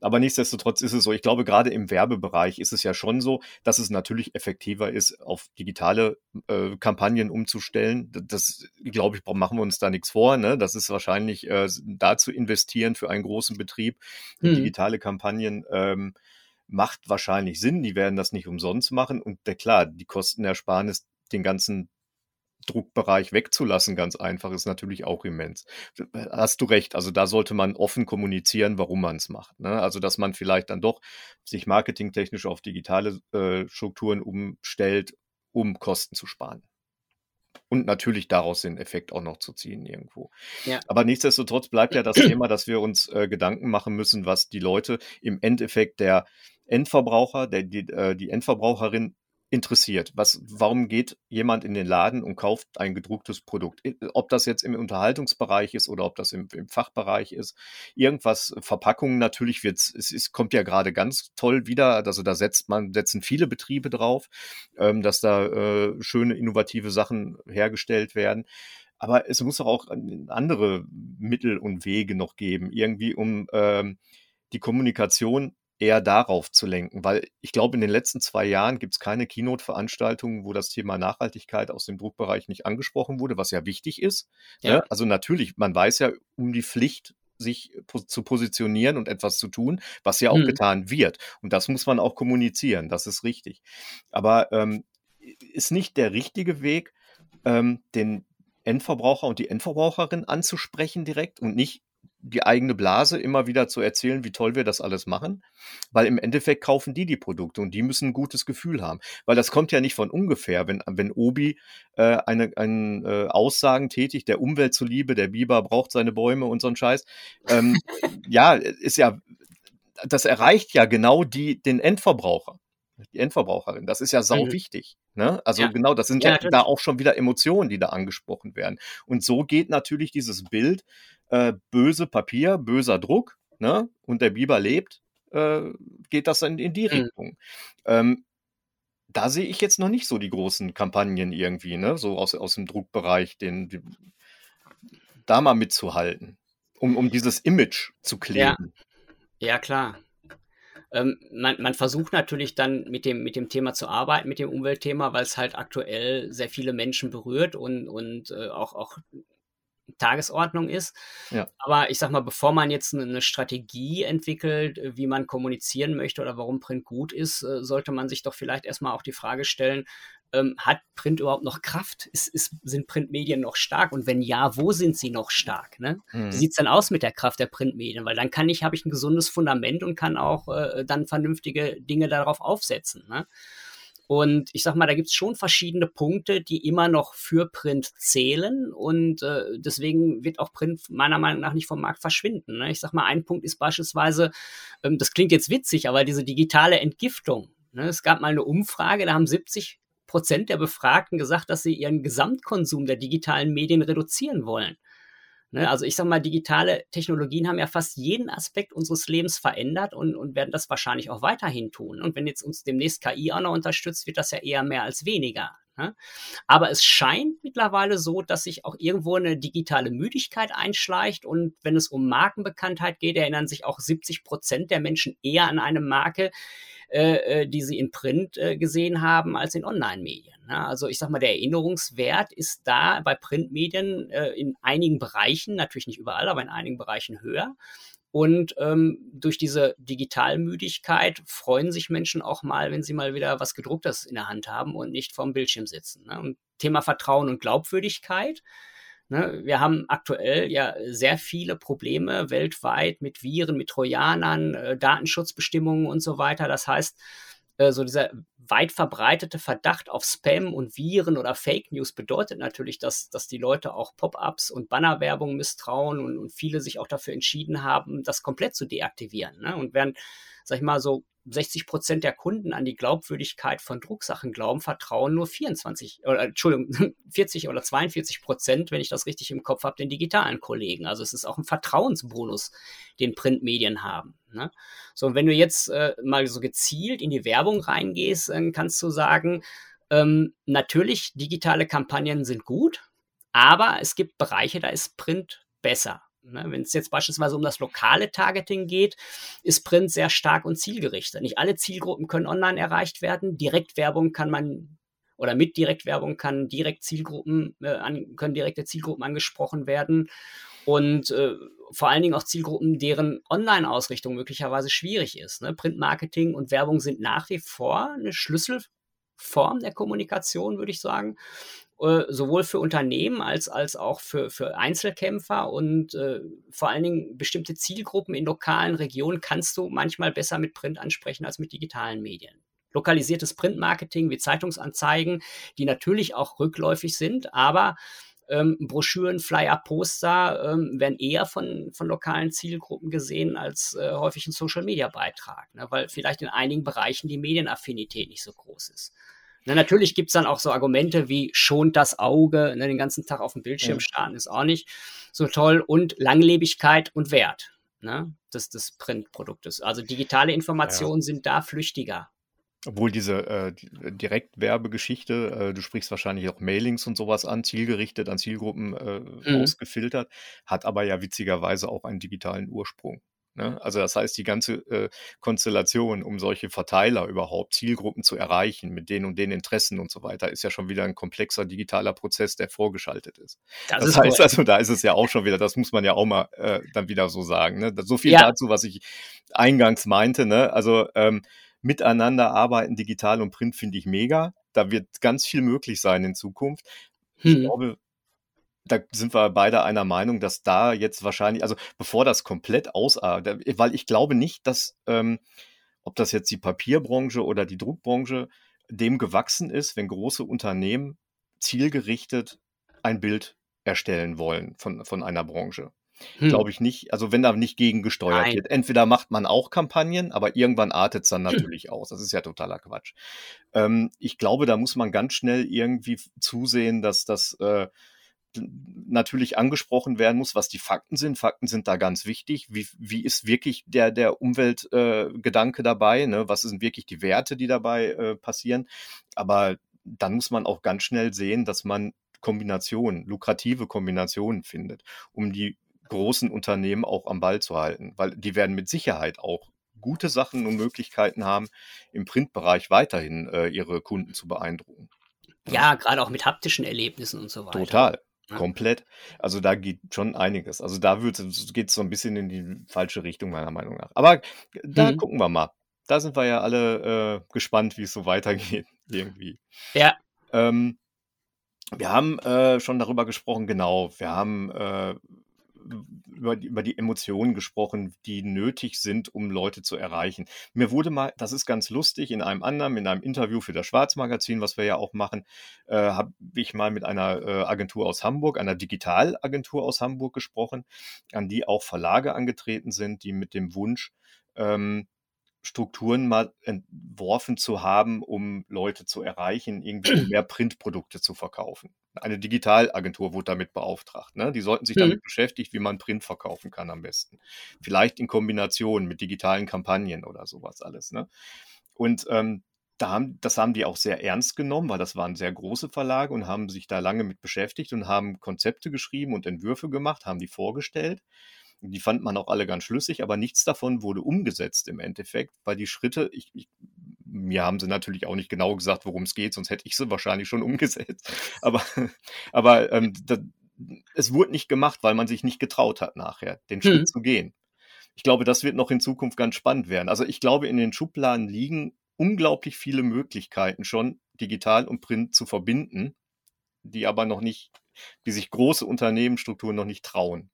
Aber nichtsdestotrotz ist es so, ich glaube, gerade im Werbebereich ist es ja schon so, dass es natürlich effektiver ist, auf digitale äh, Kampagnen umzustellen. Das, glaube ich, machen wir uns da nichts vor. Ne? Das ist wahrscheinlich äh, da zu investieren für einen großen Betrieb. Hm. Digitale Kampagnen ähm, macht wahrscheinlich Sinn. Die werden das nicht umsonst machen. Und der, klar, die Kostenersparnis, den ganzen Druckbereich wegzulassen, ganz einfach, ist natürlich auch immens. Hast du recht. Also da sollte man offen kommunizieren, warum man es macht. Ne? Also dass man vielleicht dann doch sich marketingtechnisch auf digitale äh, Strukturen umstellt, um Kosten zu sparen. Und natürlich daraus den Effekt auch noch zu ziehen irgendwo. Ja. Aber nichtsdestotrotz bleibt ja das Thema, dass wir uns äh, Gedanken machen müssen, was die Leute im Endeffekt der Endverbraucher, der, die, äh, die Endverbraucherin interessiert. Was, warum geht jemand in den Laden und kauft ein gedrucktes Produkt? Ob das jetzt im Unterhaltungsbereich ist oder ob das im, im Fachbereich ist. Irgendwas, Verpackungen natürlich wird's, es ist, kommt ja gerade ganz toll wieder. Also da setzt man, setzen viele Betriebe drauf, ähm, dass da äh, schöne, innovative Sachen hergestellt werden. Aber es muss auch andere Mittel und Wege noch geben, irgendwie, um ähm, die Kommunikation eher darauf zu lenken, weil ich glaube, in den letzten zwei Jahren gibt es keine Keynote-Veranstaltungen, wo das Thema Nachhaltigkeit aus dem Druckbereich nicht angesprochen wurde, was ja wichtig ist. Ja. Ne? Also natürlich, man weiß ja um die Pflicht, sich zu positionieren und etwas zu tun, was ja auch Mhm. getan wird. Und das muss man auch kommunizieren, das ist richtig. Aber ähm, ist nicht der richtige Weg, ähm, den Endverbraucher und die Endverbraucherin anzusprechen direkt und nicht die eigene Blase immer wieder zu erzählen, wie toll wir das alles machen, weil im Endeffekt kaufen die die Produkte und die müssen ein gutes Gefühl haben, weil das kommt ja nicht von ungefähr, wenn, wenn Obi äh, eine, eine äh, Aussagen tätigt, der Umwelt zuliebe, der Biber braucht seine Bäume und so ein Scheiß, ähm, ja, ist ja, das erreicht ja genau die, den Endverbraucher die Endverbraucherin. Das ist ja sau Mhm. wichtig. Ne? Also Ja. genau, das sind Ja, ja, da auch schon wieder Emotionen, die da angesprochen werden. Und so geht natürlich dieses Bild, äh, böse Papier, böser Druck, ne? Und der Biber lebt, äh, geht das in, in die Mhm. Richtung. Ähm, da sehe ich jetzt noch nicht so die großen Kampagnen irgendwie, ne? So aus, aus dem Druckbereich, den, den da mal mitzuhalten, um, um dieses Image zu kleben. Ja, ja klar. Ähm, man, man, versucht natürlich dann mit dem, mit dem Thema zu arbeiten, mit dem Umweltthema, weil es halt aktuell sehr viele Menschen berührt und, und äh, auch, auch Tagesordnung ist. Ja. Aber ich sag mal, bevor man jetzt eine Strategie entwickelt, wie man kommunizieren möchte oder warum Print gut ist, äh, sollte man sich doch vielleicht erstmal auch die Frage stellen, ähm, hat Print überhaupt noch Kraft? Ist, ist, sind Printmedien noch stark? Und wenn ja, wo sind sie noch stark? Ne? Mhm. Wie sieht es dann aus mit der Kraft der Printmedien? Weil dann kann ich, habe ich ein gesundes Fundament und kann auch äh, dann vernünftige Dinge darauf aufsetzen. Ne? Und ich sag mal, da gibt es schon verschiedene Punkte, die immer noch für Print zählen. Und äh, deswegen wird auch Print meiner Meinung nach nicht vom Markt verschwinden. Ne? Ich sag mal, ein Punkt ist beispielsweise, ähm, das klingt jetzt witzig, aber diese digitale Entgiftung. Ne? Es gab mal eine Umfrage, da haben 70 Prozent der Befragten gesagt, dass sie ihren Gesamtkonsum der digitalen Medien reduzieren wollen. Ne, also ich sage mal, digitale Technologien haben ja fast jeden Aspekt unseres Lebens verändert und, und werden das wahrscheinlich auch weiterhin tun. Und wenn jetzt uns demnächst KI auch noch unterstützt, wird das ja eher mehr als weniger. Ne? Aber es scheint mittlerweile so, dass sich auch irgendwo eine digitale Müdigkeit einschleicht. Und wenn es um Markenbekanntheit geht, erinnern sich auch 70 Prozent der Menschen eher an eine Marke, äh, äh, die sie in Print äh, gesehen haben, als in Online-Medien. Ne? Also ich sag mal, der Erinnerungswert ist da bei Printmedien äh, in einigen Bereichen, natürlich nicht überall, aber in einigen Bereichen höher. Und ähm, durch diese Digitalmüdigkeit freuen sich Menschen auch mal, wenn sie mal wieder was gedrucktes in der Hand haben und nicht vorm Bildschirm sitzen. Ne? Thema Vertrauen und Glaubwürdigkeit Ne, wir haben aktuell ja sehr viele Probleme weltweit mit Viren, mit Trojanern, äh, Datenschutzbestimmungen und so weiter. Das heißt, äh, so dieser weit verbreitete Verdacht auf Spam und Viren oder Fake News bedeutet natürlich, dass, dass die Leute auch Pop-ups und Bannerwerbung misstrauen und, und, viele sich auch dafür entschieden haben, das komplett zu deaktivieren. Ne? Und während, sag ich mal, so 60 Prozent der Kunden an die Glaubwürdigkeit von Drucksachen glauben, vertrauen nur 24 oder Entschuldigung 40 oder 42 Prozent, wenn ich das richtig im Kopf habe, den digitalen Kollegen. Also es ist auch ein Vertrauensbonus, den Printmedien haben. Ne? So, und wenn du jetzt äh, mal so gezielt in die Werbung reingehst, kannst du sagen, ähm, natürlich digitale Kampagnen sind gut, aber es gibt Bereiche, da ist Print besser. Ne, Wenn es jetzt beispielsweise um das lokale Targeting geht, ist Print sehr stark und zielgerichtet. Nicht alle Zielgruppen können online erreicht werden. Direktwerbung kann man oder mit Direktwerbung kann direkt Zielgruppen äh, an, können direkte Zielgruppen angesprochen werden und äh, vor allen Dingen auch Zielgruppen, deren Online-Ausrichtung möglicherweise schwierig ist. Ne? Printmarketing und Werbung sind nach wie vor eine Schlüsselform der Kommunikation, würde ich sagen. Äh, sowohl für Unternehmen als, als auch für, für Einzelkämpfer und äh, vor allen Dingen bestimmte Zielgruppen in lokalen Regionen kannst du manchmal besser mit Print ansprechen als mit digitalen Medien. Lokalisiertes Printmarketing wie Zeitungsanzeigen, die natürlich auch rückläufig sind, aber ähm, Broschüren, Flyer, Poster ähm, werden eher von, von lokalen Zielgruppen gesehen als äh, häufig ein Social-Media-Beitrag, ne? weil vielleicht in einigen Bereichen die Medienaffinität nicht so groß ist. Na, natürlich gibt es dann auch so Argumente wie schont das Auge, ne, den ganzen Tag auf dem Bildschirm ja. starten ist auch nicht so toll und Langlebigkeit und Wert ne, des, des Printproduktes. Also digitale Informationen ja. sind da flüchtiger. Obwohl diese äh, Direktwerbegeschichte, äh, du sprichst wahrscheinlich auch Mailings und sowas an, zielgerichtet an Zielgruppen äh, mhm. ausgefiltert, hat aber ja witzigerweise auch einen digitalen Ursprung. Ne? Also das heißt, die ganze äh, Konstellation, um solche Verteiler überhaupt, Zielgruppen zu erreichen, mit den und den Interessen und so weiter, ist ja schon wieder ein komplexer digitaler Prozess, der vorgeschaltet ist. Das, das ist heißt, cool. also da ist es ja auch schon wieder, das muss man ja auch mal äh, dann wieder so sagen. Ne? So viel ja. dazu, was ich eingangs meinte. Ne? Also ähm, miteinander arbeiten, digital und Print, finde ich mega. Da wird ganz viel möglich sein in Zukunft. Ich hm. glaube, da sind wir beide einer Meinung, dass da jetzt wahrscheinlich, also bevor das komplett ausartet, weil ich glaube nicht, dass, ähm, ob das jetzt die Papierbranche oder die Druckbranche dem gewachsen ist, wenn große Unternehmen zielgerichtet ein Bild erstellen wollen von, von einer Branche. Hm. Glaube ich nicht. Also wenn da nicht gegen gesteuert Nein. wird. Entweder macht man auch Kampagnen, aber irgendwann artet es dann natürlich hm. aus. Das ist ja totaler Quatsch. Ähm, ich glaube, da muss man ganz schnell irgendwie zusehen, dass das äh, natürlich angesprochen werden muss, was die Fakten sind. Fakten sind da ganz wichtig. Wie, wie ist wirklich der, der Umweltgedanke äh, dabei? Ne? Was sind wirklich die Werte, die dabei äh, passieren? Aber dann muss man auch ganz schnell sehen, dass man Kombinationen, lukrative Kombinationen findet, um die großen Unternehmen auch am Ball zu halten, weil die werden mit Sicherheit auch gute Sachen und Möglichkeiten haben, im Printbereich weiterhin äh, ihre Kunden zu beeindrucken. Ja, gerade auch mit haptischen Erlebnissen und so weiter. Total. Ja. Komplett. Also da geht schon einiges. Also da geht es so ein bisschen in die falsche Richtung, meiner Meinung nach. Aber da mhm. gucken wir mal. Da sind wir ja alle äh, gespannt, wie es so weitergeht, irgendwie. Ja. Ähm, wir haben äh, schon darüber gesprochen, genau. Wir haben äh, über die, über die Emotionen gesprochen, die nötig sind, um Leute zu erreichen. Mir wurde mal, das ist ganz lustig, in einem anderen, in einem Interview für das Schwarzmagazin, was wir ja auch machen, äh, habe ich mal mit einer äh, Agentur aus Hamburg, einer Digitalagentur aus Hamburg gesprochen, an die auch Verlage angetreten sind, die mit dem Wunsch, ähm, Strukturen mal entworfen zu haben, um Leute zu erreichen, irgendwie mehr Printprodukte zu verkaufen. Eine Digitalagentur wurde damit beauftragt. Ne? Die sollten sich mhm. damit beschäftigen, wie man Print verkaufen kann am besten. Vielleicht in Kombination mit digitalen Kampagnen oder sowas alles. Ne? Und ähm, da haben, das haben die auch sehr ernst genommen, weil das waren sehr große Verlage und haben sich da lange mit beschäftigt und haben Konzepte geschrieben und Entwürfe gemacht, haben die vorgestellt. Die fand man auch alle ganz schlüssig, aber nichts davon wurde umgesetzt im Endeffekt, weil die Schritte, ich, ich, mir haben sie natürlich auch nicht genau gesagt, worum es geht, sonst hätte ich sie wahrscheinlich schon umgesetzt. Aber, aber ähm, das, es wurde nicht gemacht, weil man sich nicht getraut hat, nachher den Schritt hm. zu gehen. Ich glaube, das wird noch in Zukunft ganz spannend werden. Also ich glaube, in den Schubladen liegen unglaublich viele Möglichkeiten schon, digital und Print zu verbinden, die aber noch nicht, die sich große Unternehmensstrukturen noch nicht trauen.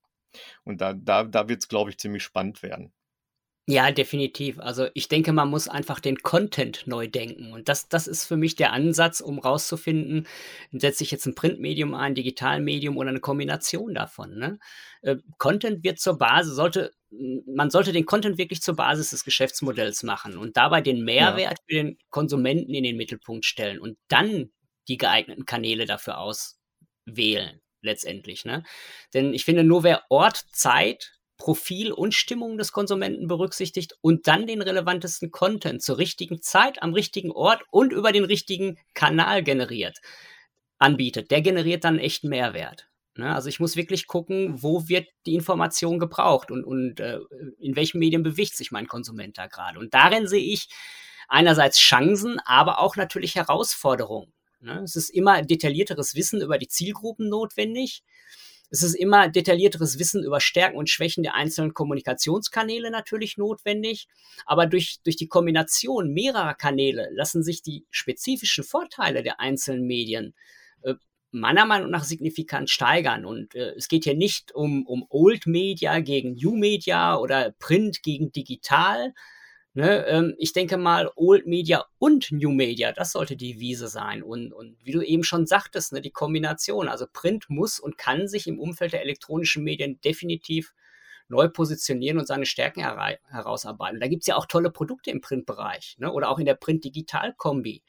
Und da, da, da wird es, glaube ich, ziemlich spannend werden. Ja, definitiv. Also ich denke, man muss einfach den Content neu denken. Und das, das ist für mich der Ansatz, um rauszufinden, setze ich jetzt ein Printmedium ein, Digitalmedium oder eine Kombination davon. Ne? Äh, Content wird zur Basis, sollte, man sollte den Content wirklich zur Basis des Geschäftsmodells machen und dabei den Mehrwert ja. für den Konsumenten in den Mittelpunkt stellen und dann die geeigneten Kanäle dafür auswählen letztendlich. Ne? Denn ich finde, nur wer Ort, Zeit, Profil und Stimmung des Konsumenten berücksichtigt und dann den relevantesten Content zur richtigen Zeit, am richtigen Ort und über den richtigen Kanal generiert, anbietet, der generiert dann echt Mehrwert. Ne? Also ich muss wirklich gucken, wo wird die Information gebraucht und, und äh, in welchen Medien bewegt sich mein Konsument da gerade. Und darin sehe ich einerseits Chancen, aber auch natürlich Herausforderungen. Ne? Es ist immer detaillierteres Wissen über die Zielgruppen notwendig. Es ist immer detaillierteres Wissen über Stärken und Schwächen der einzelnen Kommunikationskanäle natürlich notwendig. Aber durch, durch die Kombination mehrerer Kanäle lassen sich die spezifischen Vorteile der einzelnen Medien äh, meiner Meinung nach signifikant steigern. Und äh, es geht hier nicht um, um Old Media gegen New Media oder Print gegen Digital, Ne, ähm, ich denke mal, Old Media und New Media, das sollte die Wiese sein. Und, und wie du eben schon sagtest, ne, die Kombination. Also Print muss und kann sich im Umfeld der elektronischen Medien definitiv neu positionieren und seine Stärken herausarbeiten. Da gibt es ja auch tolle Produkte im Printbereich ne, oder auch in der Print-Digital-Kombi.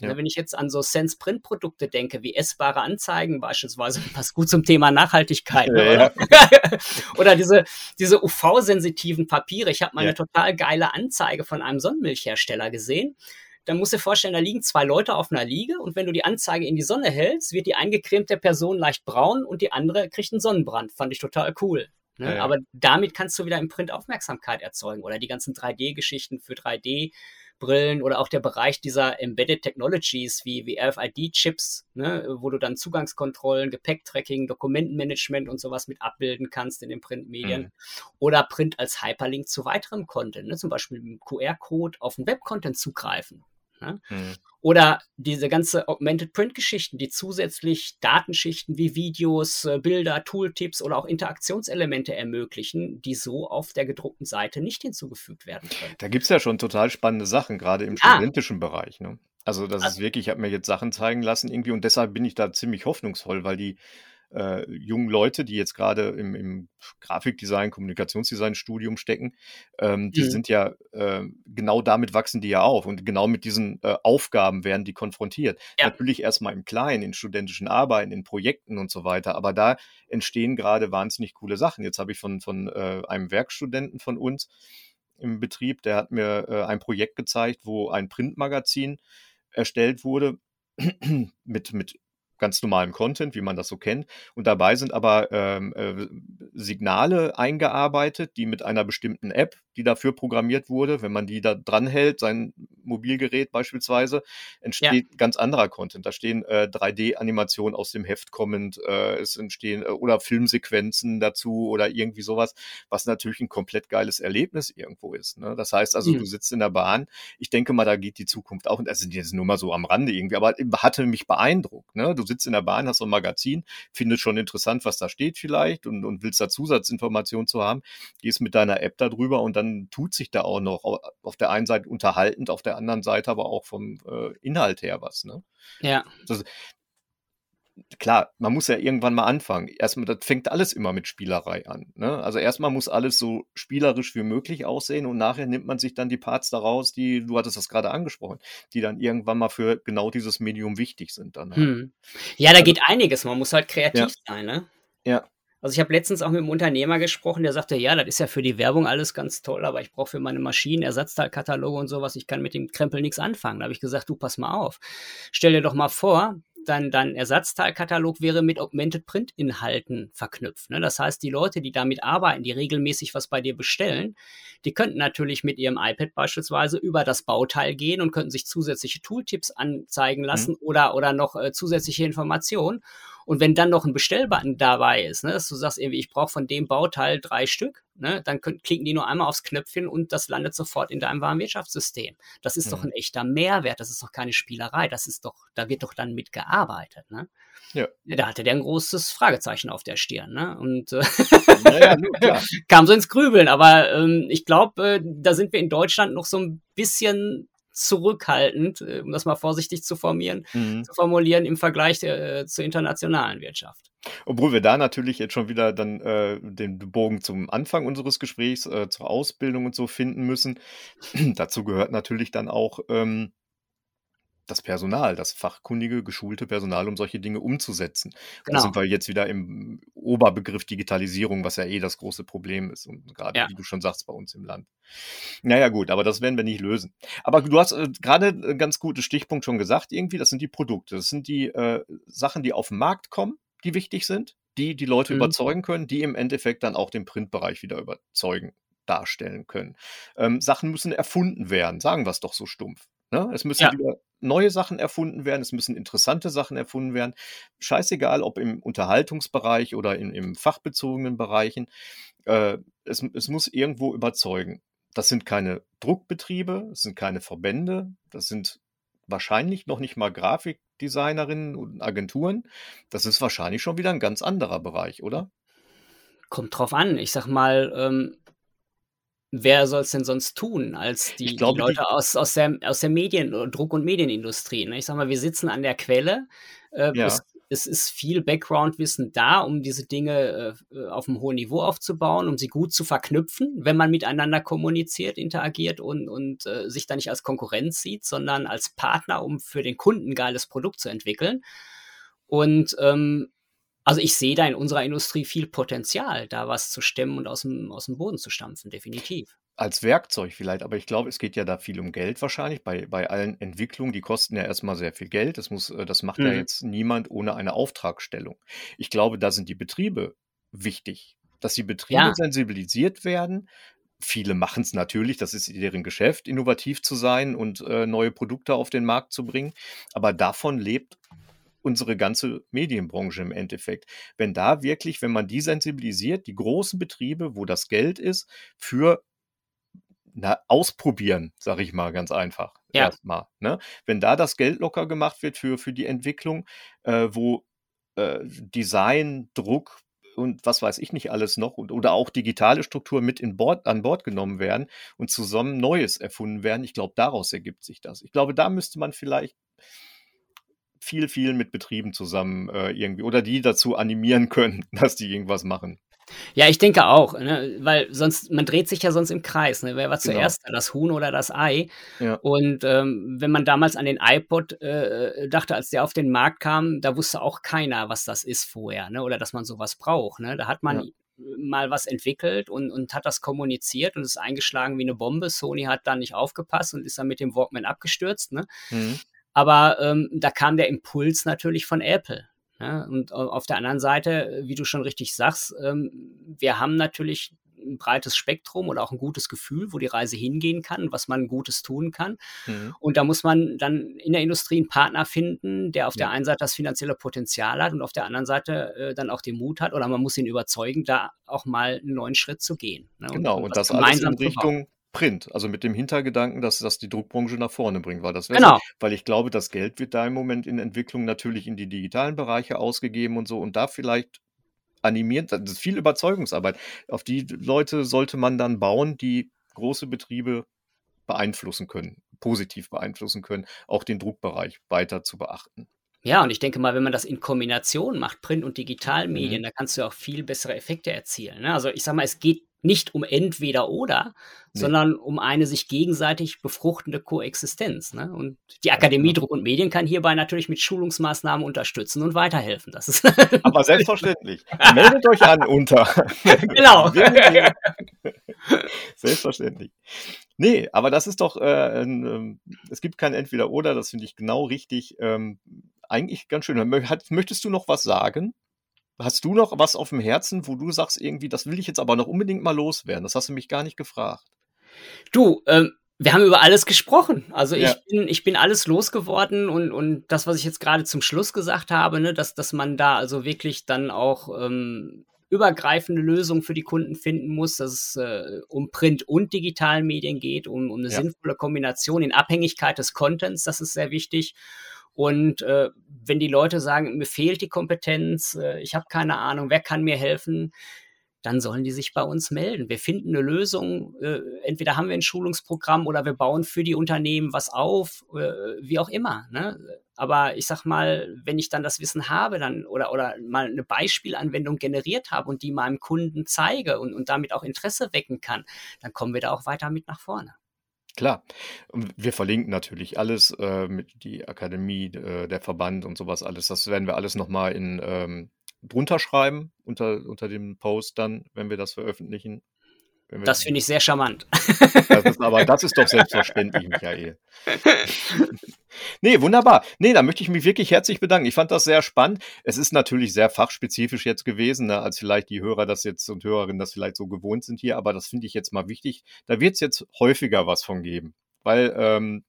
Ja. Wenn ich jetzt an so Sense-Print-Produkte denke, wie essbare Anzeigen beispielsweise, was gut zum Thema Nachhaltigkeit. Ne, ja, oder? oder diese, diese UV-sensitiven Papiere. Ich habe mal ja. eine total geile Anzeige von einem Sonnenmilchhersteller gesehen. Dann musst du dir vorstellen, da liegen zwei Leute auf einer Liege und wenn du die Anzeige in die Sonne hältst, wird die eingecremte Person leicht braun und die andere kriegt einen Sonnenbrand. Fand ich total cool. Ne? Ja, Aber damit kannst du wieder im Print Aufmerksamkeit erzeugen oder die ganzen 3D-Geschichten für 3D. Brillen oder auch der Bereich dieser Embedded Technologies wie, wie RFID-Chips, ne, wo du dann Zugangskontrollen, Gepäcktracking, Dokumentenmanagement und sowas mit abbilden kannst in den Printmedien. Mhm. Oder Print als Hyperlink zu weiterem Content, ne, zum Beispiel mit dem QR-Code auf den Web-Content zugreifen. Ne? Mhm. Oder diese ganze Augmented Print-Geschichten, die zusätzlich Datenschichten wie Videos, äh, Bilder, Tooltips oder auch Interaktionselemente ermöglichen, die so auf der gedruckten Seite nicht hinzugefügt werden können. Da gibt es ja schon total spannende Sachen, gerade im ja. studentischen Bereich. Ne? Also das also, ist wirklich, ich habe mir jetzt Sachen zeigen lassen irgendwie und deshalb bin ich da ziemlich hoffnungsvoll, weil die äh, jungen Leute, die jetzt gerade im, im Grafikdesign, Kommunikationsdesign-Studium stecken, ähm, die mhm. sind ja äh, genau damit wachsen die ja auf und genau mit diesen äh, Aufgaben werden die konfrontiert. Ja. Natürlich erstmal im Kleinen, in studentischen Arbeiten, in Projekten und so weiter, aber da entstehen gerade wahnsinnig coole Sachen. Jetzt habe ich von, von äh, einem Werkstudenten von uns im Betrieb, der hat mir äh, ein Projekt gezeigt, wo ein Printmagazin erstellt wurde mit, mit ganz normalem Content, wie man das so kennt. Und dabei sind aber ähm, äh, Signale eingearbeitet, die mit einer bestimmten App, die dafür programmiert wurde, wenn man die da dran hält, sein Mobilgerät beispielsweise, entsteht ja. ganz anderer Content. Da stehen äh, 3D-Animationen aus dem Heft kommend, äh, es entstehen äh, oder Filmsequenzen dazu oder irgendwie sowas, was natürlich ein komplett geiles Erlebnis irgendwo ist. Ne? Das heißt also, mhm. du sitzt in der Bahn. Ich denke mal, da geht die Zukunft auch. Und das sind jetzt nur mal so am Rande irgendwie, aber hatte mich beeindruckt. Ne? Du sitzt in der Bahn, hast so ein Magazin, findest schon interessant, was da steht vielleicht und, und willst da Zusatzinformationen zu haben, gehst mit deiner App darüber und dann tut sich da auch noch auf der einen Seite unterhaltend, auf der anderen Seite aber auch vom äh, Inhalt her was. Ne? Ja. Das, klar, man muss ja irgendwann mal anfangen. Erstmal, das fängt alles immer mit Spielerei an. Ne? Also erstmal muss alles so spielerisch wie möglich aussehen und nachher nimmt man sich dann die Parts daraus, die, du hattest das gerade angesprochen, die dann irgendwann mal für genau dieses Medium wichtig sind. Dann halt. hm. Ja, da also, geht einiges. Man muss halt kreativ ja. sein, ne? Ja. Also ich habe letztens auch mit einem Unternehmer gesprochen, der sagte, ja, das ist ja für die Werbung alles ganz toll, aber ich brauche für meine Maschinen Ersatzteilkataloge und sowas, ich kann mit dem Krempel nichts anfangen. Da habe ich gesagt, du pass mal auf. Stell dir doch mal vor, dann dein Ersatzteilkatalog wäre mit Augmented Print Inhalten verknüpft. Ne? Das heißt, die Leute, die damit arbeiten, die regelmäßig was bei dir bestellen, die könnten natürlich mit ihrem iPad beispielsweise über das Bauteil gehen und könnten sich zusätzliche Tooltips anzeigen lassen mhm. oder, oder noch äh, zusätzliche Informationen. Und wenn dann noch ein Bestellbutton dabei ist, ne, dass du sagst, irgendwie, ich brauche von dem Bauteil drei Stück, ne, dann können, klicken die nur einmal aufs Knöpfchen und das landet sofort in deinem Warenwirtschaftssystem. Das ist mhm. doch ein echter Mehrwert, das ist doch keine Spielerei, das ist doch, da wird doch dann mitgearbeitet. Ne? Ja. Da hatte der ein großes Fragezeichen auf der Stirn, ne? Und äh, naja, kam so ins Grübeln. Aber ähm, ich glaube, äh, da sind wir in Deutschland noch so ein bisschen zurückhaltend, äh, um das mal vorsichtig zu formieren, mhm. zu formulieren im Vergleich äh, zur internationalen Wirtschaft. Obwohl wir da natürlich jetzt schon wieder dann äh, den Bogen zum Anfang unseres Gesprächs, äh, zur Ausbildung und so finden müssen. Dazu gehört natürlich dann auch ähm, das Personal, das fachkundige, geschulte Personal, um solche Dinge umzusetzen. Genau. Da sind wir jetzt wieder im Oberbegriff Digitalisierung, was ja eh das große Problem ist. Und gerade, ja. wie du schon sagst, bei uns im Land. Naja, gut, aber das werden wir nicht lösen. Aber du hast äh, gerade ein ganz gutes Stichpunkt schon gesagt, irgendwie, das sind die Produkte. Das sind die äh, Sachen, die auf den Markt kommen, die wichtig sind, die die Leute mhm. überzeugen können, die im Endeffekt dann auch den Printbereich wieder überzeugen darstellen können. Ähm, Sachen müssen erfunden werden, sagen wir es doch so stumpf. Ne? Es müssen ja. wieder neue Sachen erfunden werden, es müssen interessante Sachen erfunden werden. Scheißegal, ob im Unterhaltungsbereich oder in, im fachbezogenen Bereichen. Äh, es, es muss irgendwo überzeugen. Das sind keine Druckbetriebe, es sind keine Verbände, das sind wahrscheinlich noch nicht mal Grafikdesignerinnen und Agenturen. Das ist wahrscheinlich schon wieder ein ganz anderer Bereich, oder? Kommt drauf an. Ich sag mal, ähm, wer soll es denn sonst tun als die, glaube, die Leute die aus, aus, der, aus der Medien-, Druck- und Medienindustrie? Ne? Ich sag mal, wir sitzen an der Quelle. Äh, ja. es, es, ist viel Background-Wissen da, um diese Dinge äh, auf einem hohen Niveau aufzubauen, um sie gut zu verknüpfen, wenn man miteinander kommuniziert, interagiert und, und äh, sich da nicht als Konkurrenz sieht, sondern als Partner, um für den Kunden ein geiles Produkt zu entwickeln. Und ähm, also ich sehe da in unserer Industrie viel Potenzial, da was zu stemmen und aus dem, aus dem Boden zu stampfen, definitiv. Als Werkzeug vielleicht, aber ich glaube, es geht ja da viel um Geld wahrscheinlich. Bei, bei allen Entwicklungen, die kosten ja erstmal sehr viel Geld. Das, muss, äh, das macht mhm. ja jetzt niemand ohne eine Auftragstellung. Ich glaube, da sind die Betriebe wichtig, dass die Betriebe ja. sensibilisiert werden. Viele machen es natürlich, das ist deren Geschäft, innovativ zu sein und äh, neue Produkte auf den Markt zu bringen. Aber davon lebt unsere ganze Medienbranche im Endeffekt. Wenn da wirklich, wenn man die sensibilisiert, die großen Betriebe, wo das Geld ist, für na, ausprobieren, sage ich mal ganz einfach. Ja. Erstmal. Ne? Wenn da das Geld locker gemacht wird für, für die Entwicklung, äh, wo äh, Design, Druck, und was weiß ich nicht alles noch oder auch digitale Strukturen mit in Bord, an Bord genommen werden und zusammen Neues erfunden werden. Ich glaube, daraus ergibt sich das. Ich glaube, da müsste man vielleicht viel, viel mit Betrieben zusammen äh, irgendwie oder die dazu animieren können, dass die irgendwas machen. Ja, ich denke auch, ne? weil sonst, man dreht sich ja sonst im Kreis. Ne? Wer war genau. zuerst, genau. das Huhn oder das Ei? Ja. Und ähm, wenn man damals an den iPod äh, dachte, als der auf den Markt kam, da wusste auch keiner, was das ist vorher, ne? oder dass man sowas braucht. Ne? Da hat man ja. mal was entwickelt und, und hat das kommuniziert und ist eingeschlagen wie eine Bombe. Sony hat dann nicht aufgepasst und ist dann mit dem Walkman abgestürzt. Ne? Mhm. Aber ähm, da kam der Impuls natürlich von Apple. Ja, und auf der anderen Seite, wie du schon richtig sagst, ähm, wir haben natürlich ein breites Spektrum oder auch ein gutes Gefühl, wo die Reise hingehen kann, was man Gutes tun kann. Mhm. Und da muss man dann in der Industrie einen Partner finden, der auf ja. der einen Seite das finanzielle Potenzial hat und auf der anderen Seite äh, dann auch den Mut hat oder man muss ihn überzeugen, da auch mal einen neuen Schritt zu gehen. Ne? Genau, und, und das alles in Richtung Print, also mit dem Hintergedanken, dass das die Druckbranche nach vorne bringt, weil das genau. So, weil ich glaube, das Geld wird da im Moment in Entwicklung natürlich in die digitalen Bereiche ausgegeben und so und da vielleicht animiert, das ist viel Überzeugungsarbeit. Auf die Leute sollte man dann bauen, die große Betriebe beeinflussen können, positiv beeinflussen können, auch den Druckbereich weiter zu beachten. Ja, und ich denke mal, wenn man das in Kombination macht, Print- und Digitalmedien, mhm. da kannst du auch viel bessere Effekte erzielen. Ne? Also ich sag mal, es geht nicht um entweder oder, nee. sondern um eine sich gegenseitig befruchtende Koexistenz. Ne? Und die Akademie Druck und Medien kann hierbei natürlich mit Schulungsmaßnahmen unterstützen und weiterhelfen. Das ist Aber selbstverständlich. Meldet euch an unter. genau. selbstverständlich. Nee, aber das ist doch, äh, äh, es gibt kein Entweder-Oder, das finde ich genau richtig. Ähm, eigentlich ganz schön. Möchtest du noch was sagen? Hast du noch was auf dem Herzen, wo du sagst irgendwie, das will ich jetzt aber noch unbedingt mal loswerden? Das hast du mich gar nicht gefragt. Du, ähm, wir haben über alles gesprochen. Also ich, ja. bin, ich bin alles losgeworden und, und das, was ich jetzt gerade zum Schluss gesagt habe, ne, dass, dass man da also wirklich dann auch ähm, übergreifende Lösungen für die Kunden finden muss, dass es äh, um Print- und digitalen Medien geht, um, um eine ja. sinnvolle Kombination in Abhängigkeit des Contents, das ist sehr wichtig. Und äh, wenn die Leute sagen, mir fehlt die Kompetenz, äh, ich habe keine Ahnung, wer kann mir helfen, dann sollen die sich bei uns melden. Wir finden eine Lösung. Äh, entweder haben wir ein Schulungsprogramm oder wir bauen für die Unternehmen was auf, äh, wie auch immer. Ne? Aber ich sag mal, wenn ich dann das Wissen habe, dann oder oder mal eine Beispielanwendung generiert habe und die meinem Kunden zeige und, und damit auch Interesse wecken kann, dann kommen wir da auch weiter mit nach vorne. Klar. wir verlinken natürlich alles, äh, mit die Akademie, äh, der Verband und sowas alles. Das werden wir alles nochmal in ähm, drunter schreiben unter, unter dem Post dann, wenn wir das veröffentlichen. Das finde ich sehr charmant. Das ist, aber das ist doch selbstverständlich, Michael. nee, wunderbar. Nee, da möchte ich mich wirklich herzlich bedanken. Ich fand das sehr spannend. Es ist natürlich sehr fachspezifisch jetzt gewesen, ne, als vielleicht die Hörer das jetzt und Hörerinnen das vielleicht so gewohnt sind hier, aber das finde ich jetzt mal wichtig. Da wird es jetzt häufiger was von geben weil ähm,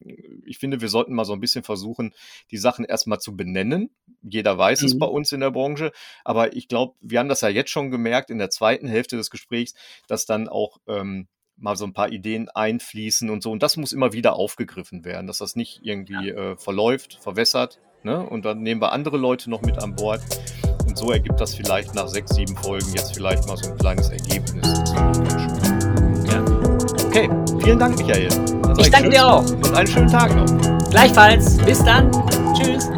ich finde, wir sollten mal so ein bisschen versuchen, die Sachen erstmal zu benennen. Jeder weiß mhm. es bei uns in der Branche, aber ich glaube, wir haben das ja jetzt schon gemerkt in der zweiten Hälfte des Gesprächs, dass dann auch ähm, mal so ein paar Ideen einfließen und so. Und das muss immer wieder aufgegriffen werden, dass das nicht irgendwie äh, verläuft, verwässert. Ne? Und dann nehmen wir andere Leute noch mit an Bord. Und so ergibt das vielleicht nach sechs, sieben Folgen jetzt vielleicht mal so ein kleines Ergebnis. Ja. Okay, vielen Dank, Michael. Ich danke dir auch. Und einen schönen Tag noch. Gleichfalls. Bis dann. Tschüss.